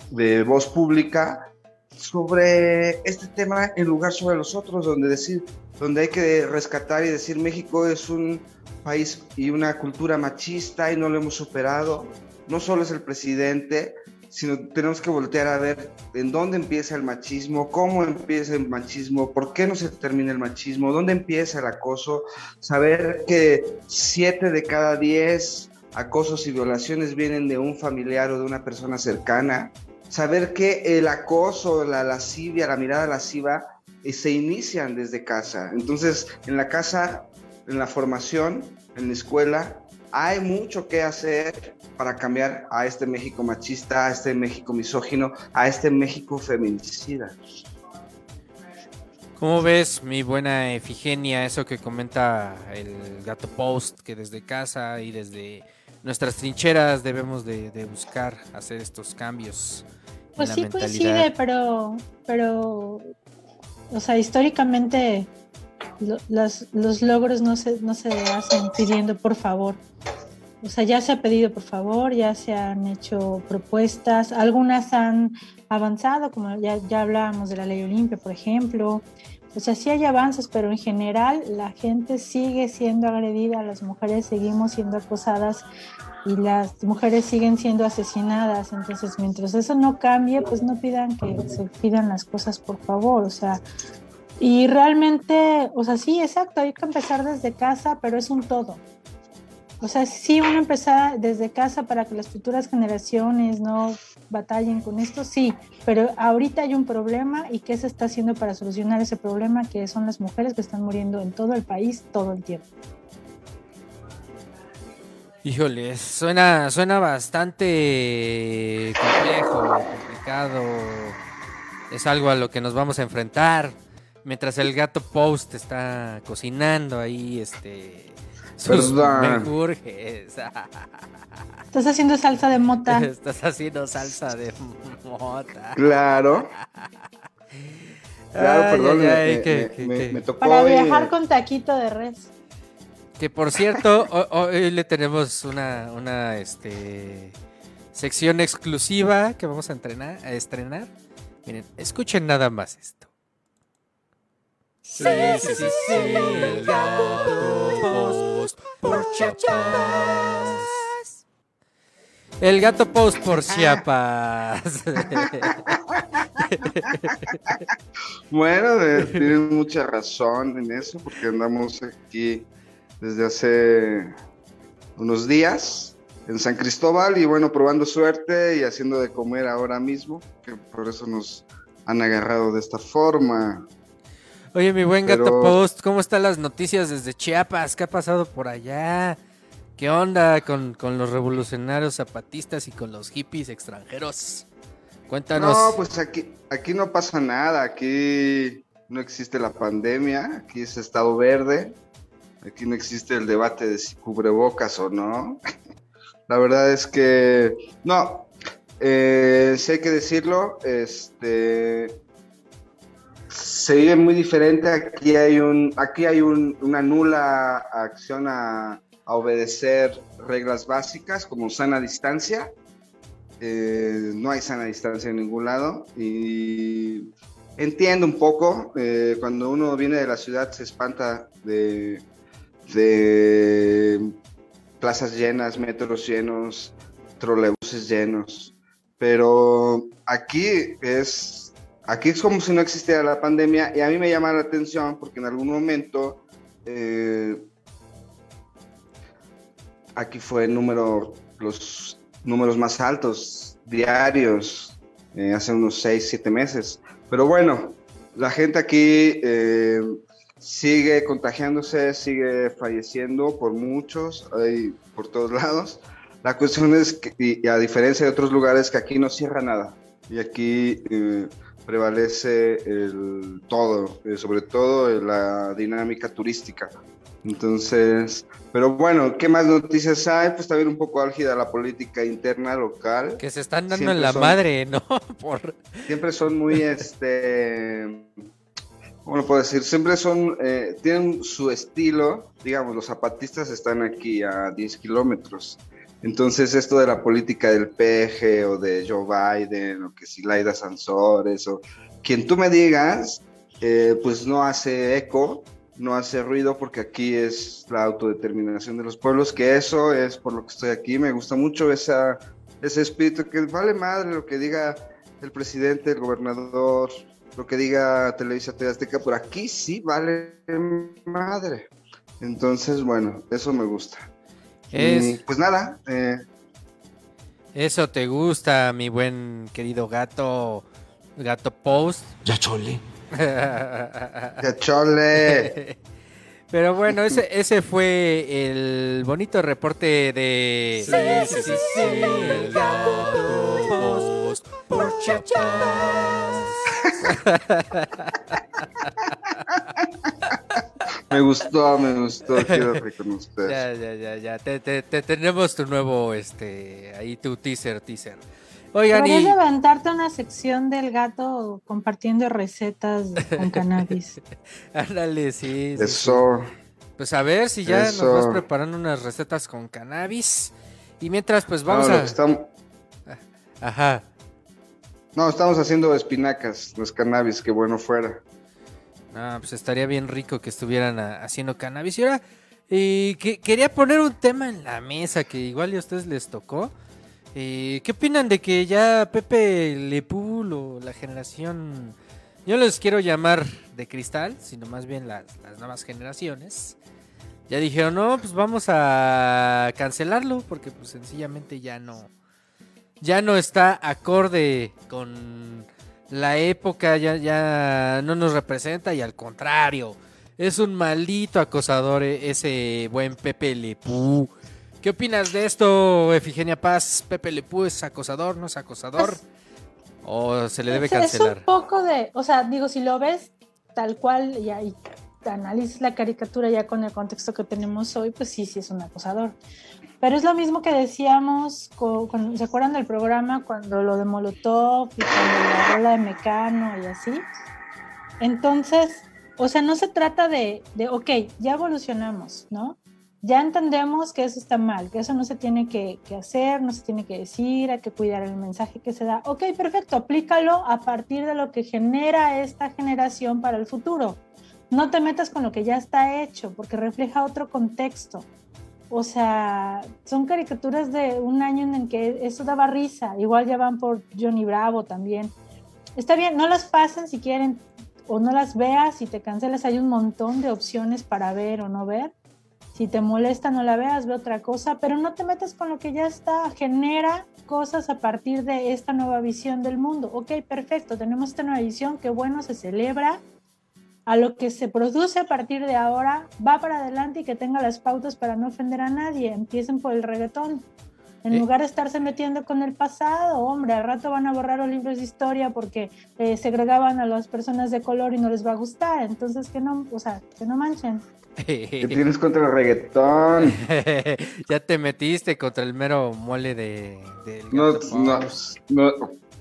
de voz pública sobre este tema en lugar sobre los otros, donde decir, donde hay que rescatar y decir México es un país y una cultura machista y no lo hemos superado. No solo es el presidente, sino tenemos que voltear a ver en dónde empieza el machismo, cómo empieza el machismo, por qué no se termina el machismo, dónde empieza el acoso, saber que siete de cada diez acosos y violaciones vienen de un familiar o de una persona cercana, saber que el acoso, la lascivia, la mirada lasciva eh, se inician desde casa. Entonces, en la casa, en la formación, en la escuela, hay mucho que hacer para cambiar a este México machista, a este México misógino, a este México feminicida. ¿Cómo ves, mi buena Efigenia, eso que comenta el gato post, que desde casa y desde nuestras trincheras debemos de, de buscar hacer estos cambios? Pues la sí coincide, pero, pero, o sea, históricamente lo- las- los logros no se, no se hacen pidiendo por favor. O sea, ya se ha pedido por favor, ya se han hecho propuestas, algunas han avanzado, como ya, ya hablábamos de la ley Olimpia, por ejemplo. O sea, sí hay avances, pero en general la gente sigue siendo agredida, las mujeres seguimos siendo acosadas y las mujeres siguen siendo asesinadas. Entonces, mientras eso no cambie, pues no pidan que se pidan las cosas por favor. O sea, y realmente, o sea, sí, exacto, hay que empezar desde casa, pero es un todo. O sea, sí, uno empezar desde casa para que las futuras generaciones no batallen con esto, sí, pero ahorita hay un problema y qué se está haciendo para solucionar ese problema, que son las mujeres que están muriendo en todo el país todo el tiempo. Híjole, suena, suena bastante complejo, complicado. Es algo a lo que nos vamos a enfrentar. Mientras el gato post está cocinando ahí, este. Sus menjurjes. Estás haciendo salsa de mota Estás haciendo salsa de mota. Claro, claro, Ay, perdón, ay, me- ay, me, que- me- que- me- que- me tocó para viajar eh, con taquito de res. Que por cierto, ho- hoy le tenemos una, una este, sección exclusiva que vamos a, entrenar, a estrenar. Miren, escuchen nada más esto. Sí, sí, sí, sí, gato post por Chiapas. El gato post por Chiapas. Bueno, eh, tienen mucha razón en eso, porque andamos aquí desde hace unos días en San Cristóbal y bueno, probando suerte y haciendo de comer ahora mismo, que por eso nos han agarrado de esta forma. Oye, mi buen gato post, ¿cómo están las noticias desde Chiapas? ¿Qué ha pasado por allá? ¿Qué onda con, con los revolucionarios zapatistas y con los hippies extranjeros? Cuéntanos. No, pues aquí, aquí no pasa nada, aquí no existe la pandemia, aquí es estado verde, aquí no existe el debate de si cubrebocas o no. La verdad es que, no, eh, sí hay que decirlo, este, se vive muy diferente, aquí hay, un, aquí hay un- una nula acción a, a obedecer reglas básicas como sana distancia. Eh, no hay sana distancia en ningún lado y entiendo un poco, eh, cuando uno viene de la ciudad se espanta de, de plazas llenas, metros llenos, trolebuses llenos, pero aquí es, aquí es como si no existiera la pandemia y a mí me llama la atención porque en algún momento eh, aquí fue el número, los números más altos diarios eh, hace unos 6, 7 meses. Pero bueno, la gente aquí eh, sigue contagiándose, sigue falleciendo por muchos, hay por todos lados. La cuestión es que, y, a diferencia de otros lugares, que aquí no cierra nada. Y aquí eh, prevalece el todo, eh, sobre todo eh, la dinámica turística. Entonces, pero bueno, ¿qué más noticias hay? Pues también un poco álgida la política interna local. Que se están dando Siempre en la son- madre, ¿no? Por... Siempre son muy, este, ¿cómo lo puedo decir? Siempre son, eh, tienen su estilo. Digamos, los zapatistas están aquí a 10 kilómetros. Entonces, esto de la política del peje o de Joe Biden o que si Laida Sansores o quien tú me digas, eh, pues no hace eco, no hace ruido porque aquí es la autodeterminación de los pueblos, que eso es por lo que estoy aquí. Me gusta mucho esa, ese espíritu que vale madre lo que diga el presidente, el gobernador, lo que diga Televisa TV Azteca, por aquí sí vale madre. Entonces, bueno, eso me gusta. Es- Y, pues nada, eh, Eso te gusta, mi buen querido gato, gato post. Ya chole. ya chole. Pero bueno, ese, ese fue el bonito reporte de... Sí, sí, sí, sí, el gato post por Chiapas. Me gustó, me gustó, quiero reconocer. Ya, ya, ya, ya. Te, te- te tenemos tu nuevo, este, ahí tu teaser, teaser. Oigan, y... levantarte una sección del gato compartiendo recetas con cannabis. Ándale, sí. sí. Pues a ver si ya Eso. nos vas preparando unas recetas con cannabis. Y mientras, pues vamos no, a... Ajá. No, estamos haciendo espinacas, los cannabis, que bueno fuera. Ah, pues estaría bien rico que estuvieran a- haciendo cannabis. Y ahora, eh, que- quería poner un tema en la mesa que igual a ustedes les tocó. Eh, ¿Qué opinan de que ya Pepe Lepul o la generación... Yo les quiero llamar de cristal, sino más bien las, las nuevas generaciones. Ya dijeron, no, pues vamos a cancelarlo porque pues sencillamente ya no... Ya no está acorde con la época ya, ya no nos representa y al contrario, es un maldito acosador e- ese buen Pepe Lepú. ¿Qué opinas de esto, Efigenia Paz? ¿Pepe Lepú es acosador, no es acosador? ¿O se le debe Es- Es cancelar? un poco de, o sea, digo, si lo ves tal cual y ahí analizas la caricatura ya con el contexto que tenemos hoy, pues sí, sí es un acosador. Pero es lo mismo que decíamos, co- con- ¿se acuerdan del programa cuando lo de Molotov y cuando la rola de Mecano y así? Entonces, o sea, no se trata de, de, ok, ya evolucionamos, ¿no? Ya entendemos que eso está mal, que eso no se tiene que, que hacer, no se tiene que decir, hay que cuidar el mensaje que se da. Ok, perfecto, aplícalo a partir de lo que genera esta generación para el futuro. No te metas con lo que ya está hecho, porque refleja otro contexto. O sea, son caricaturas de un año en el que eso daba risa. Igual ya van por Johnny Bravo también. Está bien, no las pasen si quieren o no las veas, si te cancelas hay un montón de opciones para ver o no ver. Si te molesta no la veas, ve otra cosa, pero no te metas con lo que ya está, genera cosas a partir de esta nueva visión del mundo. Ok, perfecto, tenemos esta nueva visión, qué bueno, se celebra. A lo que se produce a partir de ahora, va para adelante y que tenga las pautas para no ofender a nadie. Empiecen por el reggaetón. En Eh. lugar de estarse metiendo con el pasado, hombre, al rato van a borrar los libros de historia porque eh, segregaban a las personas de color y no les va a gustar. Entonces, que no, o sea, que no manchen. ¿Qué tienes contra el reggaetón? ya te metiste contra el mero mole de, No, no, no,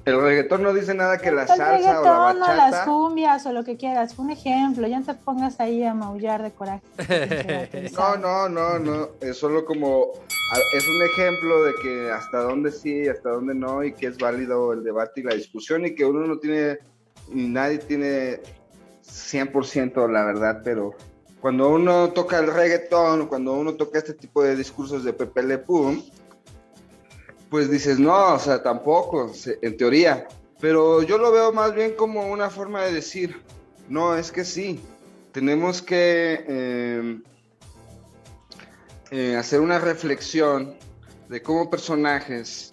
el reggaetón no dice nada que la el salsa o la reggaetón o las bachata. cumbias o lo que quieras. Fue un ejemplo. Ya no te pongas ahí a maullar de coraje. No, no, no, no. Es solo como. Es un ejemplo de que hasta dónde sí, hasta dónde no, y que es válido el debate y la discusión, y que uno no tiene. Y nadie tiene 100% la verdad, pero cuando uno toca el reggaetón, cuando uno toca este tipo de discursos de Pepe Le Pew, pues dices, no, o sea, tampoco, en teoría. Pero yo lo veo más bien como una forma de decir, no, es que sí, tenemos que eh, eh, hacer una reflexión de cómo personajes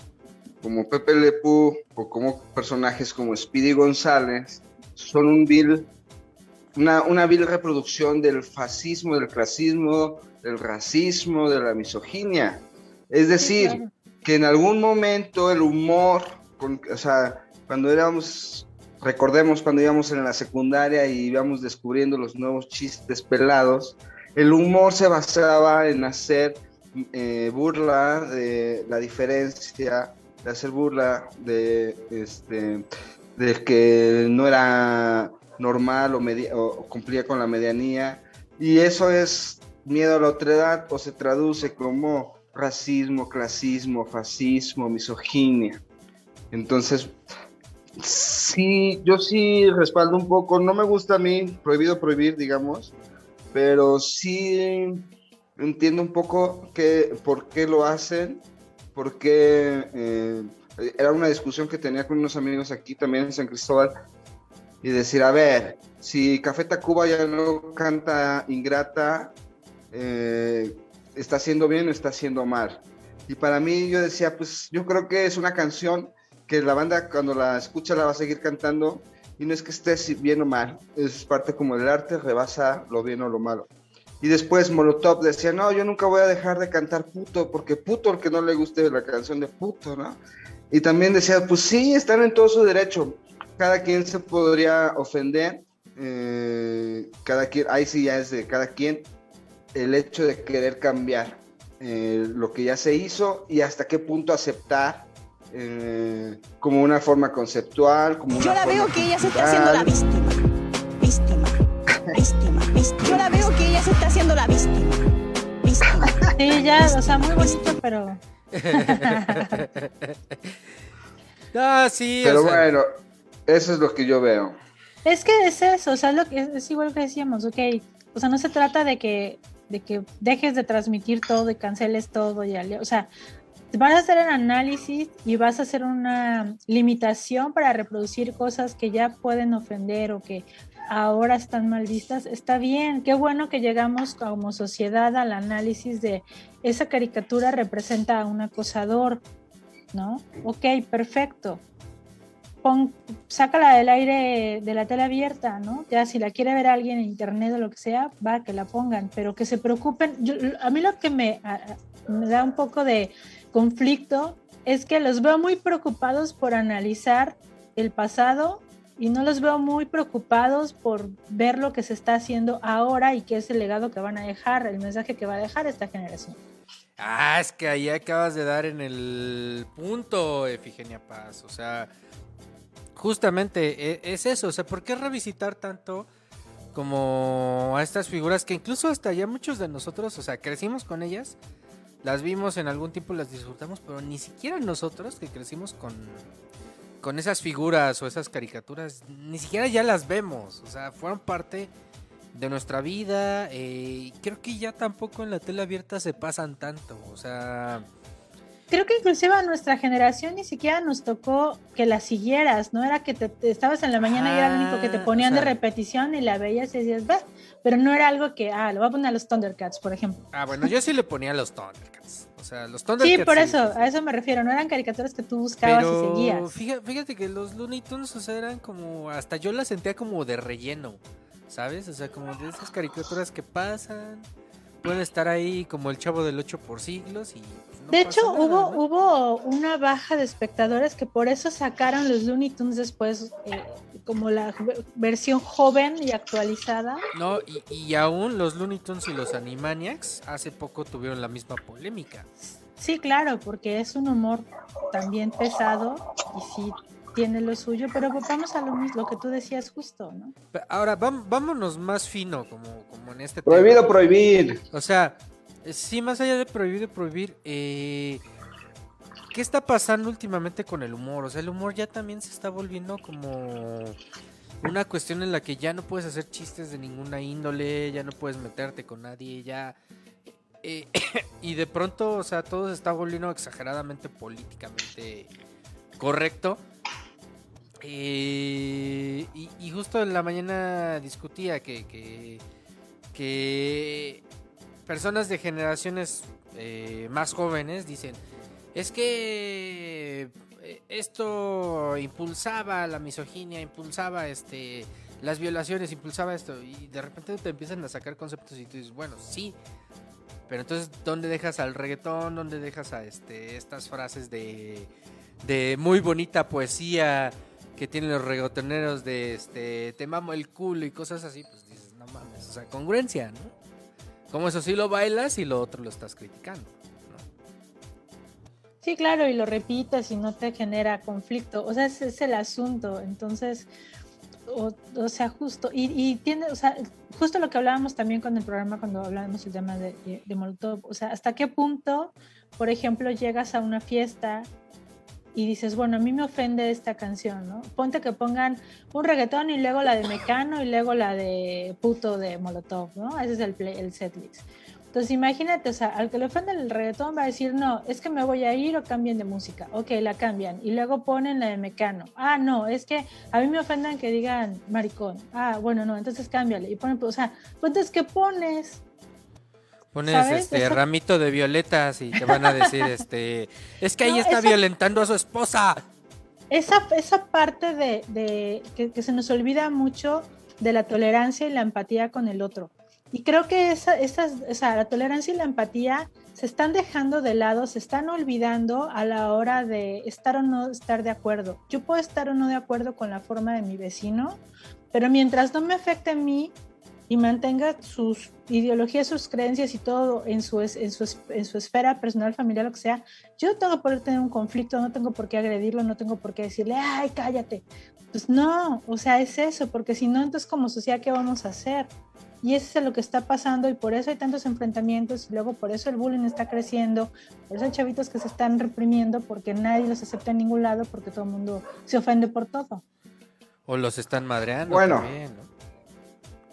como Pepe Le Pew o como personajes como Speedy González son un vil, una, una vil reproducción del fascismo, del clasismo, del racismo, de la misoginia. Es decir. Que en algún momento el humor, o sea, cuando éramos, recordemos cuando íbamos en la secundaria y íbamos descubriendo los nuevos chistes pelados, el humor se basaba en hacer eh, burla de la diferencia, de hacer burla de, este, de que no era normal o, o cumplía con la medianía. Y eso es miedo a la otredad o se traduce como racismo, clasismo, fascismo, misoginia. Entonces, sí, yo sí respaldo un poco, no me gusta a mí, prohibido prohibir, digamos, pero sí entiendo un poco que, por qué lo hacen, porque eh, era una discusión que tenía con unos amigos aquí también en San Cristóbal, y decir, a ver, si Café Tacuba ya no canta Ingrata, eh, ¿está haciendo bien o está haciendo mal? Y para mí yo decía, pues yo creo que es una canción que la banda cuando la escucha la va a seguir cantando y no es que esté bien o mal, es parte como del arte, rebasa lo bien o lo malo. Y después Molotov decía, no, yo nunca voy a dejar de cantar puto, porque puto el que no le guste la canción de puto, ¿no? Y también decía, pues sí, están en todo su derecho, cada quien se podría ofender, eh, cada quien, ahí sí ya es de cada quien, el hecho de querer cambiar eh, lo que ya se hizo y hasta qué punto aceptar eh, como una forma conceptual, como Yo una la veo que ella se está haciendo la víctima. Víctima. Víctima. víctima. Yo la veo que ella se está haciendo la víctima. Víctima. Sí, ya, o sea, muy bonito, pero Ah, sí, Pero o sea, bueno, eso es lo que yo veo. es que es eso, o sea, lo que es, es igual que decíamos, ok, o sea, no se trata de que, de que dejes de transmitir todo y canceles todo, y, o sea, vas a hacer el análisis y vas a hacer una limitación para reproducir cosas que ya pueden ofender o que ahora están mal vistas, está bien, qué bueno que llegamos como sociedad al análisis de esa caricatura representa a un acosador, ¿no? Ok, perfecto. Pon, sácala del aire de la tele abierta, ¿no? Ya si la quiere ver alguien en internet o lo que sea, va, que la pongan, pero que se preocupen. A mí lo que me, me da un poco de conflicto es que los veo muy preocupados por analizar el pasado y no los veo muy preocupados por ver lo que se está haciendo ahora y qué es el legado que van a dejar, el mensaje que va a dejar esta generación. Ah, es que ahí acabas de dar en el punto, Efigenia Paz. O sea, justamente e- es eso. O sea, ¿por qué revisitar tanto como a estas figuras que incluso hasta ya muchos de nosotros, o sea, crecimos con ellas, las vimos en algún tiempo, las disfrutamos, pero ni siquiera nosotros que crecimos con, con esas figuras o esas caricaturas, ni siquiera ya las vemos. O sea, fueron parte de nuestra vida. eh, y creo que ya tampoco en la tele abierta se pasan tanto. O sea, Creo que inclusive a nuestra generación ni siquiera nos tocó que la siguieras, no era que te, te estabas en la mañana y era lo único que te ponían o sea- de repetición y la veías y decías, ve, pero no era algo que, ah, lo voy a poner a los Thundercats, por ejemplo. ah, bueno, yo sí le ponía los Thundercats. O sea, los Sí, Thundercats. por eso, a eso me refiero, no eran caricaturas que tú buscabas y seguías. fíjate, fíjate que los Looney Tunes, o sea, eran como. Hasta yo las sentía como de relleno. ¿Sabes? O sea, como de esas caricaturas que pasan. Pueden estar ahí como el chavo del 8 por siglos y. de hecho, nada, hubo, ¿no? hubo una baja de espectadores que por eso sacaron los Looney Tunes después eh, como la versión joven y actualizada. No, y, y aún los Looney Tunes y los Animaniacs hace poco tuvieron la misma polémica. Sí, claro, porque es un humor también pesado y sí tiene lo suyo, pero vamos a lo mismo, lo que tú decías justo, ¿no? Ahora, vámonos más fino, como, como en este Prohibido tema. prohibir. O sea, sí, más allá de prohibir de prohibir, eh, ¿qué está pasando últimamente con el humor? O sea, el humor ya también se está volviendo como una cuestión en la que ya no puedes hacer chistes de ninguna índole, ya no puedes meterte con nadie, ya... eh, y de pronto, o sea, todo se está volviendo exageradamente políticamente correcto. Eh, y, justo en la mañana discutía que, que personas de generaciones eh, más jóvenes dicen, es que eh, esto impulsaba la misoginia, impulsaba este las violaciones, impulsaba esto, y de repente te empiezan a sacar conceptos y tú dices, bueno, sí, pero entonces, ¿dónde dejas al reggaetón? ¿Dónde dejas a este estas frases de, de muy bonita poesía que tienen los reggaetoneros de este te mamo el culo y cosas así? Pues dices, no mames, o sea, congruencia, ¿no? Como eso sí lo bailas y lo otro lo estás criticando. ¿no? Sí, claro, y lo repites y no te genera conflicto. O sea, ese es el asunto. Entonces, o, o sea, justo, y, y tiene, o sea, justo lo que hablábamos también con el programa cuando hablábamos el tema de, de, de Molotov. O sea, hasta qué punto, por ejemplo, llegas a una fiesta y dices, bueno, a mí me ofende esta canción, ¿no? Ponte que pongan un reggaetón y luego la de Mecano y luego la de puto de Molotov, ¿no? Ese es el, play, el setlist. Entonces imagínate, o sea, al que le ofende el reggaetón va a decir, no, es que me voy a ir o cambien de música. Ok, la cambian. Y luego ponen la de Mecano. Ah, no, es que a mí me ofendan que digan maricón. Ah, bueno, no, entonces cámbiale. Y ponen, o sea, pues entonces, ¿qué pones? Pones ¿Sabes? este Eso- ramito de violetas y te van a decir, este, es que ahí No, está violentando a su esposa. Esa, esa parte de, de que, que se nos olvida mucho de la tolerancia y la empatía con el otro. Y creo que esa, esas, o sea, la tolerancia y la empatía se están dejando de lado, se están olvidando a la hora de estar o no estar de acuerdo. Yo puedo estar o no de acuerdo con la forma de mi vecino, Pero mientras no me afecte a mí y mantenga sus ideologías, sus creencias y todo en su, en su, en su esfera personal, familiar, lo que sea, yo no tengo por qué tener un conflicto, no tengo por qué agredirlo, no tengo por qué decirle, ay, cállate. Pues no, o sea, es eso, porque si no, entonces como sociedad, ¿qué vamos a hacer? Y eso es lo que está pasando y por eso hay tantos enfrentamientos y luego por eso el bullying está creciendo, por eso hay chavitos que se están reprimiendo porque nadie los acepta en ningún lado porque todo el mundo se ofende por todo. O los están madreando Bueno. también, ¿no?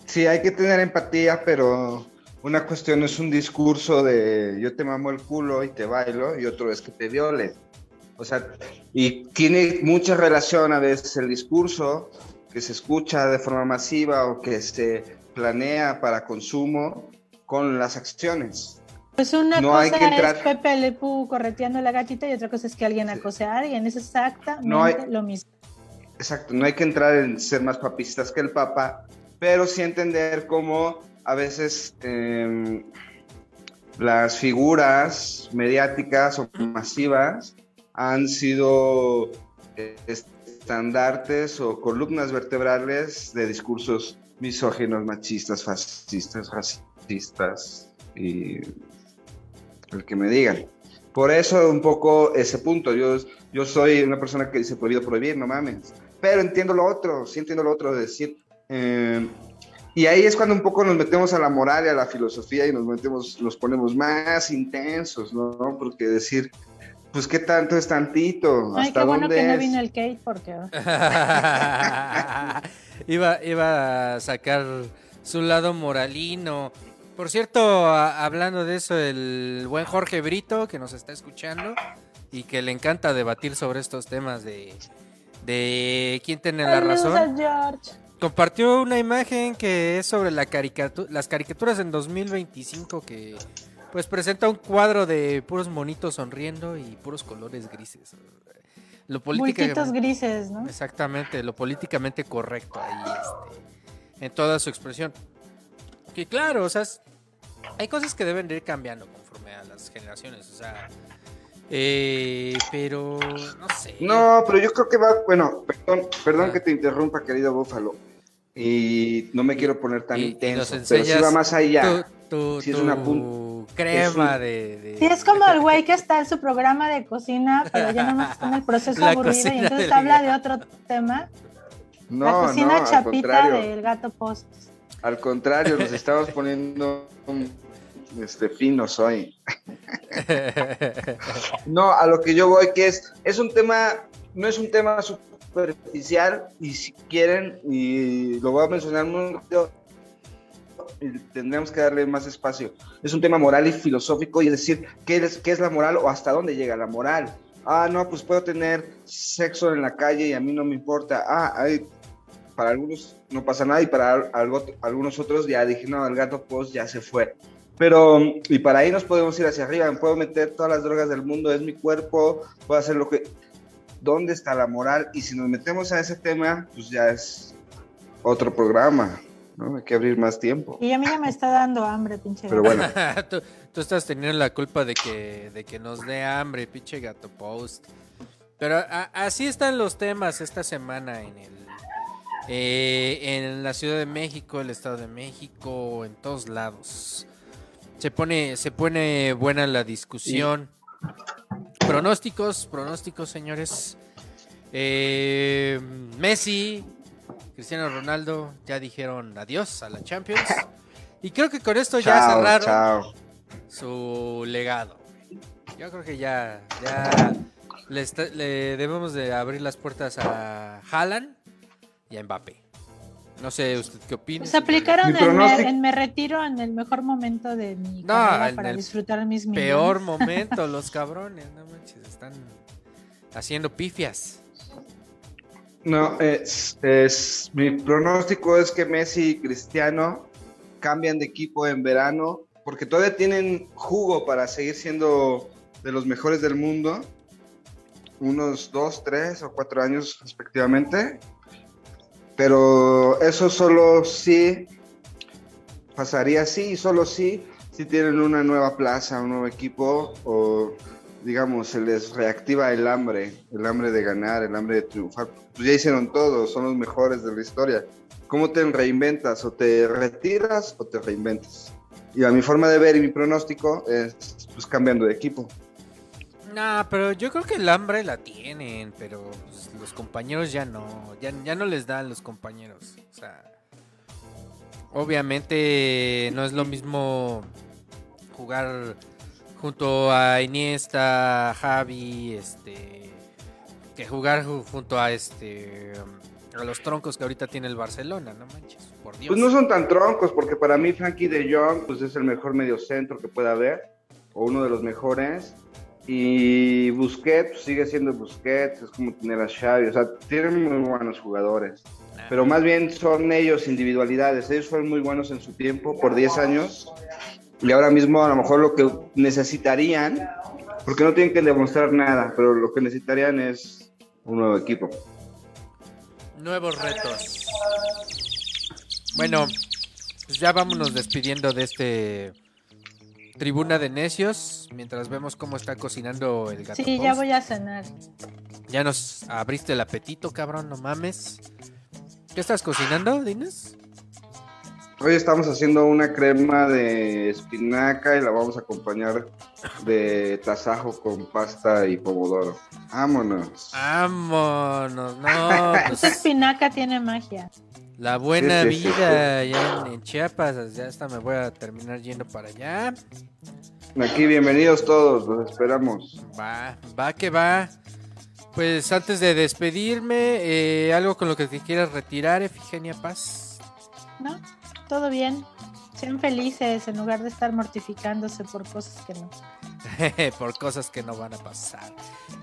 Sí, hay que tener empatía, pero una cuestión es un discurso de yo te mamo el culo y te bailo, y otro es que te viole. O sea, y tiene mucha relación a veces el discurso que se escucha de forma masiva o que se planea para consumo con las acciones. Pues una No hay cosa que entrar- es Pepe Le Pew correteando la gatita y otra cosa es que alguien acose a alguien, es exactamente No hay- lo mismo. Exacto, no hay que entrar en ser más papistas que el Papa, pero sí entender cómo a veces em, las figuras mediáticas o masivas han sido eh, estandartes o columnas vertebrales de discursos misóginos, machistas, fascistas, racistas y el que me digan. Por eso un poco ese punto. Yo, yo soy una persona que dice prohibido prohibir, no mames. Pero entiendo lo otro, sí entiendo lo otro de decir. Eh, y ahí es cuando un poco nos metemos a la moral y a la filosofía y nos metemos, nos ponemos más intensos, ¿no? Porque decir, pues qué tanto es tantito, Ay, hasta qué bueno dónde que no vino el Kate porque iba, iba a sacar su lado moralino. Por cierto, a- hablando de eso, el buen Jorge Brito, que nos está escuchando y que le encanta debatir sobre estos temas de, de quién tiene la Saludos razón. a George. Compartió una imagen que es sobre la caricatu- las caricaturas en 2025 que pues presenta un cuadro de puros monitos sonriendo y puros colores grises. Lo grises, ¿no? Exactamente, lo políticamente correcto ahí este, en toda su expresión. Que claro, o sea, es- hay cosas que deben de ir cambiando conforme a las generaciones, o sea, eh, pero no sé. No, pero yo creo que va, bueno, perdón, perdón Ah. que te interrumpa, querido Búfalo. Y no me quiero poner tan Y- intenso, pero sí va más allá. Tu, tu- Sí, es tu una crema es un- de, de- Sí, es como el güey que está en su programa de cocina, pero ya nomás está en el proceso La aburrido y entonces del habla de otro tema. No, la cocina no, chapita del gato post. Al contrario, nos estamos poniendo este, finos hoy. No, a lo que yo voy, que es, es un tema, no es un tema superficial, y si quieren, y lo voy a mencionar muy rápido, tendremos que darle más espacio. Es un tema moral y filosófico, y es decir, ¿qué es, qué es la moral o hasta dónde llega la moral? Ah, no, pues puedo tener sexo en la calle y a mí no me importa. Ah, hay, para algunos no pasa nada y para algo, algunos otros ya dije, no, el gato post ya se fue. Pero, y para ahí nos podemos ir hacia arriba, puedo meter todas las drogas del mundo, es mi cuerpo, puedo hacer lo que... ¿Dónde está la moral? Y si nos metemos a ese tema, pues ya es otro programa, ¿no? Hay que abrir más tiempo. Y a mí ya me está dando hambre, pinche. Pero gato. bueno, tú, tú estás teniendo la culpa de que, de que nos dé hambre, pinche gato post. Pero a- así están los temas esta semana en el eh, en la Ciudad de México, el Estado de México, en todos lados. Se pone, se pone buena la discusión. Pronósticos, pronósticos, señores. Eh, Messi, Cristiano Ronaldo ya dijeron adiós a la Champions. Y creo que con esto ya cerraron chao. su legado. Yo creo que ya, ya le, está- le debemos de abrir las puertas a Haaland y a Mbappé. No sé usted qué opina. Se aplicaron en me, pronóstico- en me retiro en el mejor momento de mi No, carrera para disfrutar mis millones. Peor momento, los cabrones, no manches, están haciendo pifias. No, es, es- mi pronóstico es que Messi y Cristiano cambian de equipo en verano porque todavía tienen jugo para seguir siendo de los mejores del mundo, unos dos, tres o cuatro años respectivamente, pero eso solo sí pasaría así y solo sí si tienen una nueva plaza, un nuevo equipo o digamos, se les reactiva el hambre, el hambre de ganar, el hambre de triunfar. Pues ya hicieron todo, son los mejores de la historia. ¿cómo te reinventas? ¿O te retiras o te reinventas? Y a mi forma de ver y mi pronóstico es pues cambiando de equipo. Nah, pero yo creo que el hambre la tienen, pero pues, los compañeros ya no, ya, ya no les dan los compañeros. O sea, obviamente no es lo mismo jugar junto a Iniesta, Javi, este, que jugar ju- junto a este, a los troncos que ahorita tiene el Barcelona, no manches, por Dios. Pues no son tan troncos, porque para mí Frankie de Jong pues es el mejor mediocentro que pueda haber, o uno de los mejores. Y Busquets pues, sigue siendo Busquets, es como tener a Xavi, o sea, tienen muy buenos jugadores. Pero más bien son ellos individualidades, ellos fueron muy buenos en su tiempo, por 10 años, y ahora mismo a lo mejor lo que necesitarían, porque no tienen que demostrar nada, pero lo que necesitarían es un nuevo equipo. Nuevos retos. Bueno, pues ya vámonos despidiendo de este tribuna de necios. Mientras vemos cómo está cocinando el gato. Sí, ya voy a cenar. Ya nos abriste el apetito, cabrón, no mames. ¿Qué estás cocinando, Dinos? Hoy estamos haciendo una crema de espinaca y la vamos a acompañar de tasajo con pasta y pomodoro. Vámonos. Vámonos, no. Esa Pues, espinaca tiene magia. La buena Sí, sí, sí, vida ya en, en Chiapas. Ya hasta me voy a terminar yendo para allá. Aquí bienvenidos todos, los esperamos. Va, va que va. Pues antes de despedirme, eh, algo con lo que te quieras retirar, Efigenia Paz. ¿No? Todo bien. Sean felices en lugar de estar mortificándose por cosas que no. Por cosas que no van a pasar.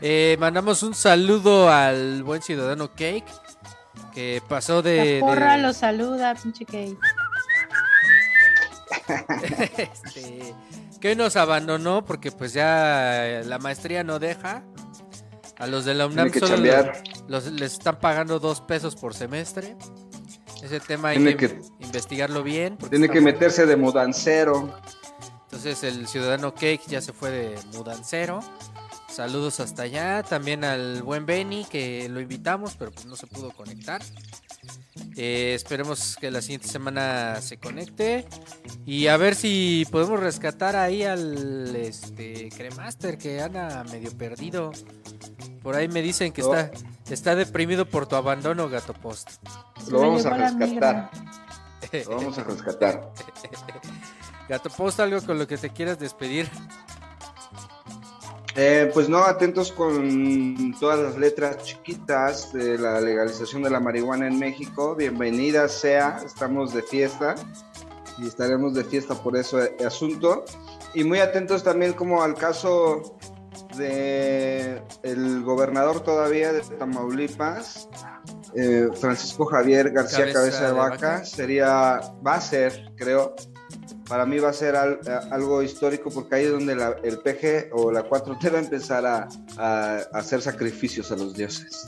Eh, mandamos un saludo al buen ciudadano Cake, que pasó de... La porra de- lo saluda, pinche Kate. este, que nos abandonó porque pues ya la maestría no deja. A los de la UNAM solo los, les están pagando dos pesos por semestre. Ese tema hay Tiene que, que- investigarlo bien. Tiene que meterse de mudancero. Entonces el ciudadano Cake ya se fue de mudancero. Saludos hasta allá. También al buen Benny que lo invitamos, pero pues no se pudo conectar. Eh, esperemos que la siguiente semana se conecte. Y a ver si podemos rescatar ahí al este Cremaster que anda medio perdido. Por ahí me dicen que No. está, está deprimido por tu abandono, Gato Post. Lo vamos a rescatar. Lo vamos a rescatar. Gato Post, algo con lo que te quieras despedir. Eh, pues no, atentos con todas las letras chiquitas de la legalización de la marihuana en México. Bienvenida sea, estamos de fiesta y estaremos de fiesta por ese asunto. Y muy atentos también como al caso de el gobernador todavía de Tamaulipas, eh, Francisco Javier García Cabeza Cabeza, de, de vaca. Vaca. sería, va a ser, creo, para mí va a ser al- a- algo histórico porque ahí es donde la- el PG o la 4T va a empezar a, a- a hacer sacrificios a los dioses.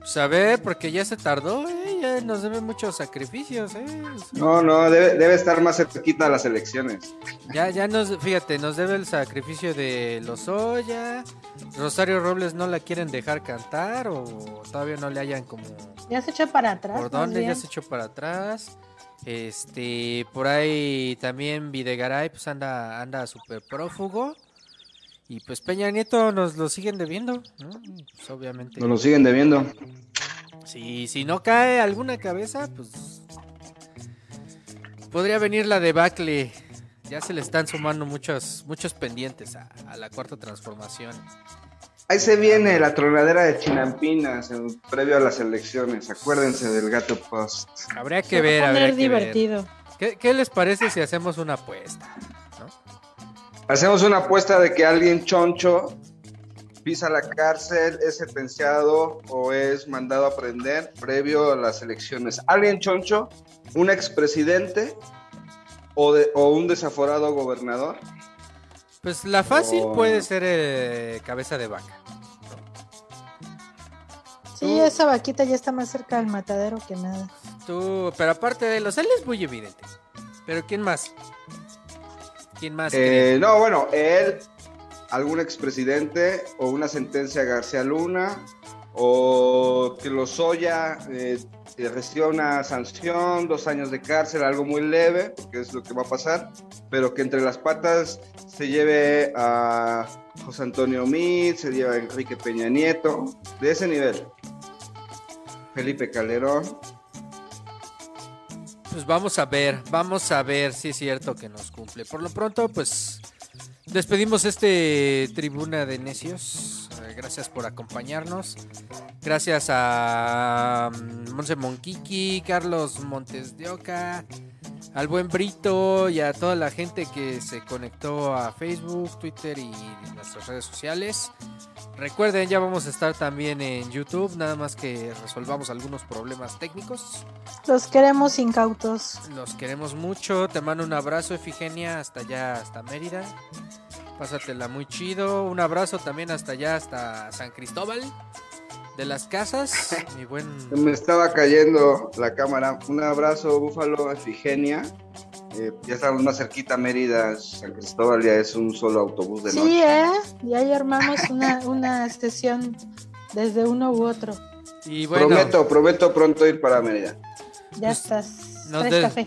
Pues a ver, porque ya se tardó, ¿eh? ya nos deben muchos sacrificios, ¿eh? No, no, debe, debe estar más cerquita a las elecciones. Ya, ya nos, fíjate, nos debe el sacrificio de Lozoya. Rosario Robles no la quieren dejar cantar o todavía no le hayan como Ya se echó para atrás. por dónde, ya se echó para atrás. Este, por ahí también Videgaray pues anda, anda súper prófugo. Y pues Peña Nieto nos lo siguen debiendo, ¿no? Pues obviamente. Nos lo siguen debiendo. Si, si no cae alguna cabeza, pues podría venir la debacle. Ya se le están sumando muchos, muchos pendientes a, a la cuarta transformación. Ahí se viene la tronadera de Chinampinas en- previo a las elecciones. Acuérdense del gato post. Habría que ver, habría que ver. divertido. ¿Qué, qué les parece si hacemos una apuesta? ¿no? Hacemos una apuesta de que alguien choncho pisa la cárcel, es sentenciado o es mandado a prender previo a las elecciones. Alguien choncho, un expresidente o, de- o un desaforado gobernador. Pues la fácil puede ser eh, cabeza de vaca. Sí, esa vaquita ya está más cerca del matadero que nada. Tú, pero aparte de los, él es muy evidente. Pero ¿quién más? ¿Quién más? Eh, no, bueno, él, algún expresidente o una sentencia a García Luna o que Lozoya eh, que reciba una sanción, dos años de cárcel, algo muy leve, porque es lo que va a pasar, pero que entre las patas se lleve a José Antonio Meade, se lleve a Enrique Peña Nieto, de ese nivel. Felipe Calderón. Pues vamos a ver, vamos a ver si es cierto que nos cumple. Por lo pronto, pues despedimos este tribuna de necios. Gracias por acompañarnos. Gracias a mm, Monse Monquiqui, Carlos Montes de Oca, al buen Brito y a toda la gente que se conectó a Facebook, Twitter y nuestras redes sociales. Recuerden, ya vamos a estar también en YouTube, nada más que resolvamos algunos problemas técnicos. Los queremos incautos. Los queremos mucho. Te mando un abrazo, Efigenia, hasta allá, hasta Mérida. Pásatela muy chido. Un abrazo también hasta allá, hasta San Cristóbal de las Casas. Mi buen. Me estaba cayendo la cámara. Un abrazo, Búfalo, Efigenia. Eh, ya estamos más cerquita, Mérida, San Cristóbal, ya es un solo autobús de noche. Sí, ¿eh? Y ahí armamos una, una sesión desde uno u otro. Y bueno, Prometo, prometo pronto ir para Mérida. Ya estás. Nos café.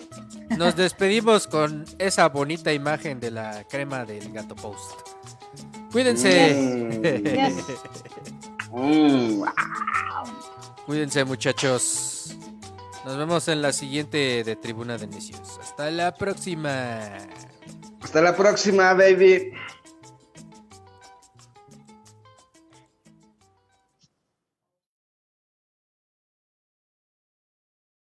despedimos con esa bonita imagen de la crema del gato post. Cuídense. Yes. Mm. Cuídense, muchachos. Nos vemos en la siguiente de Tribuna de Necios. Hasta la próxima. Hasta la próxima, baby.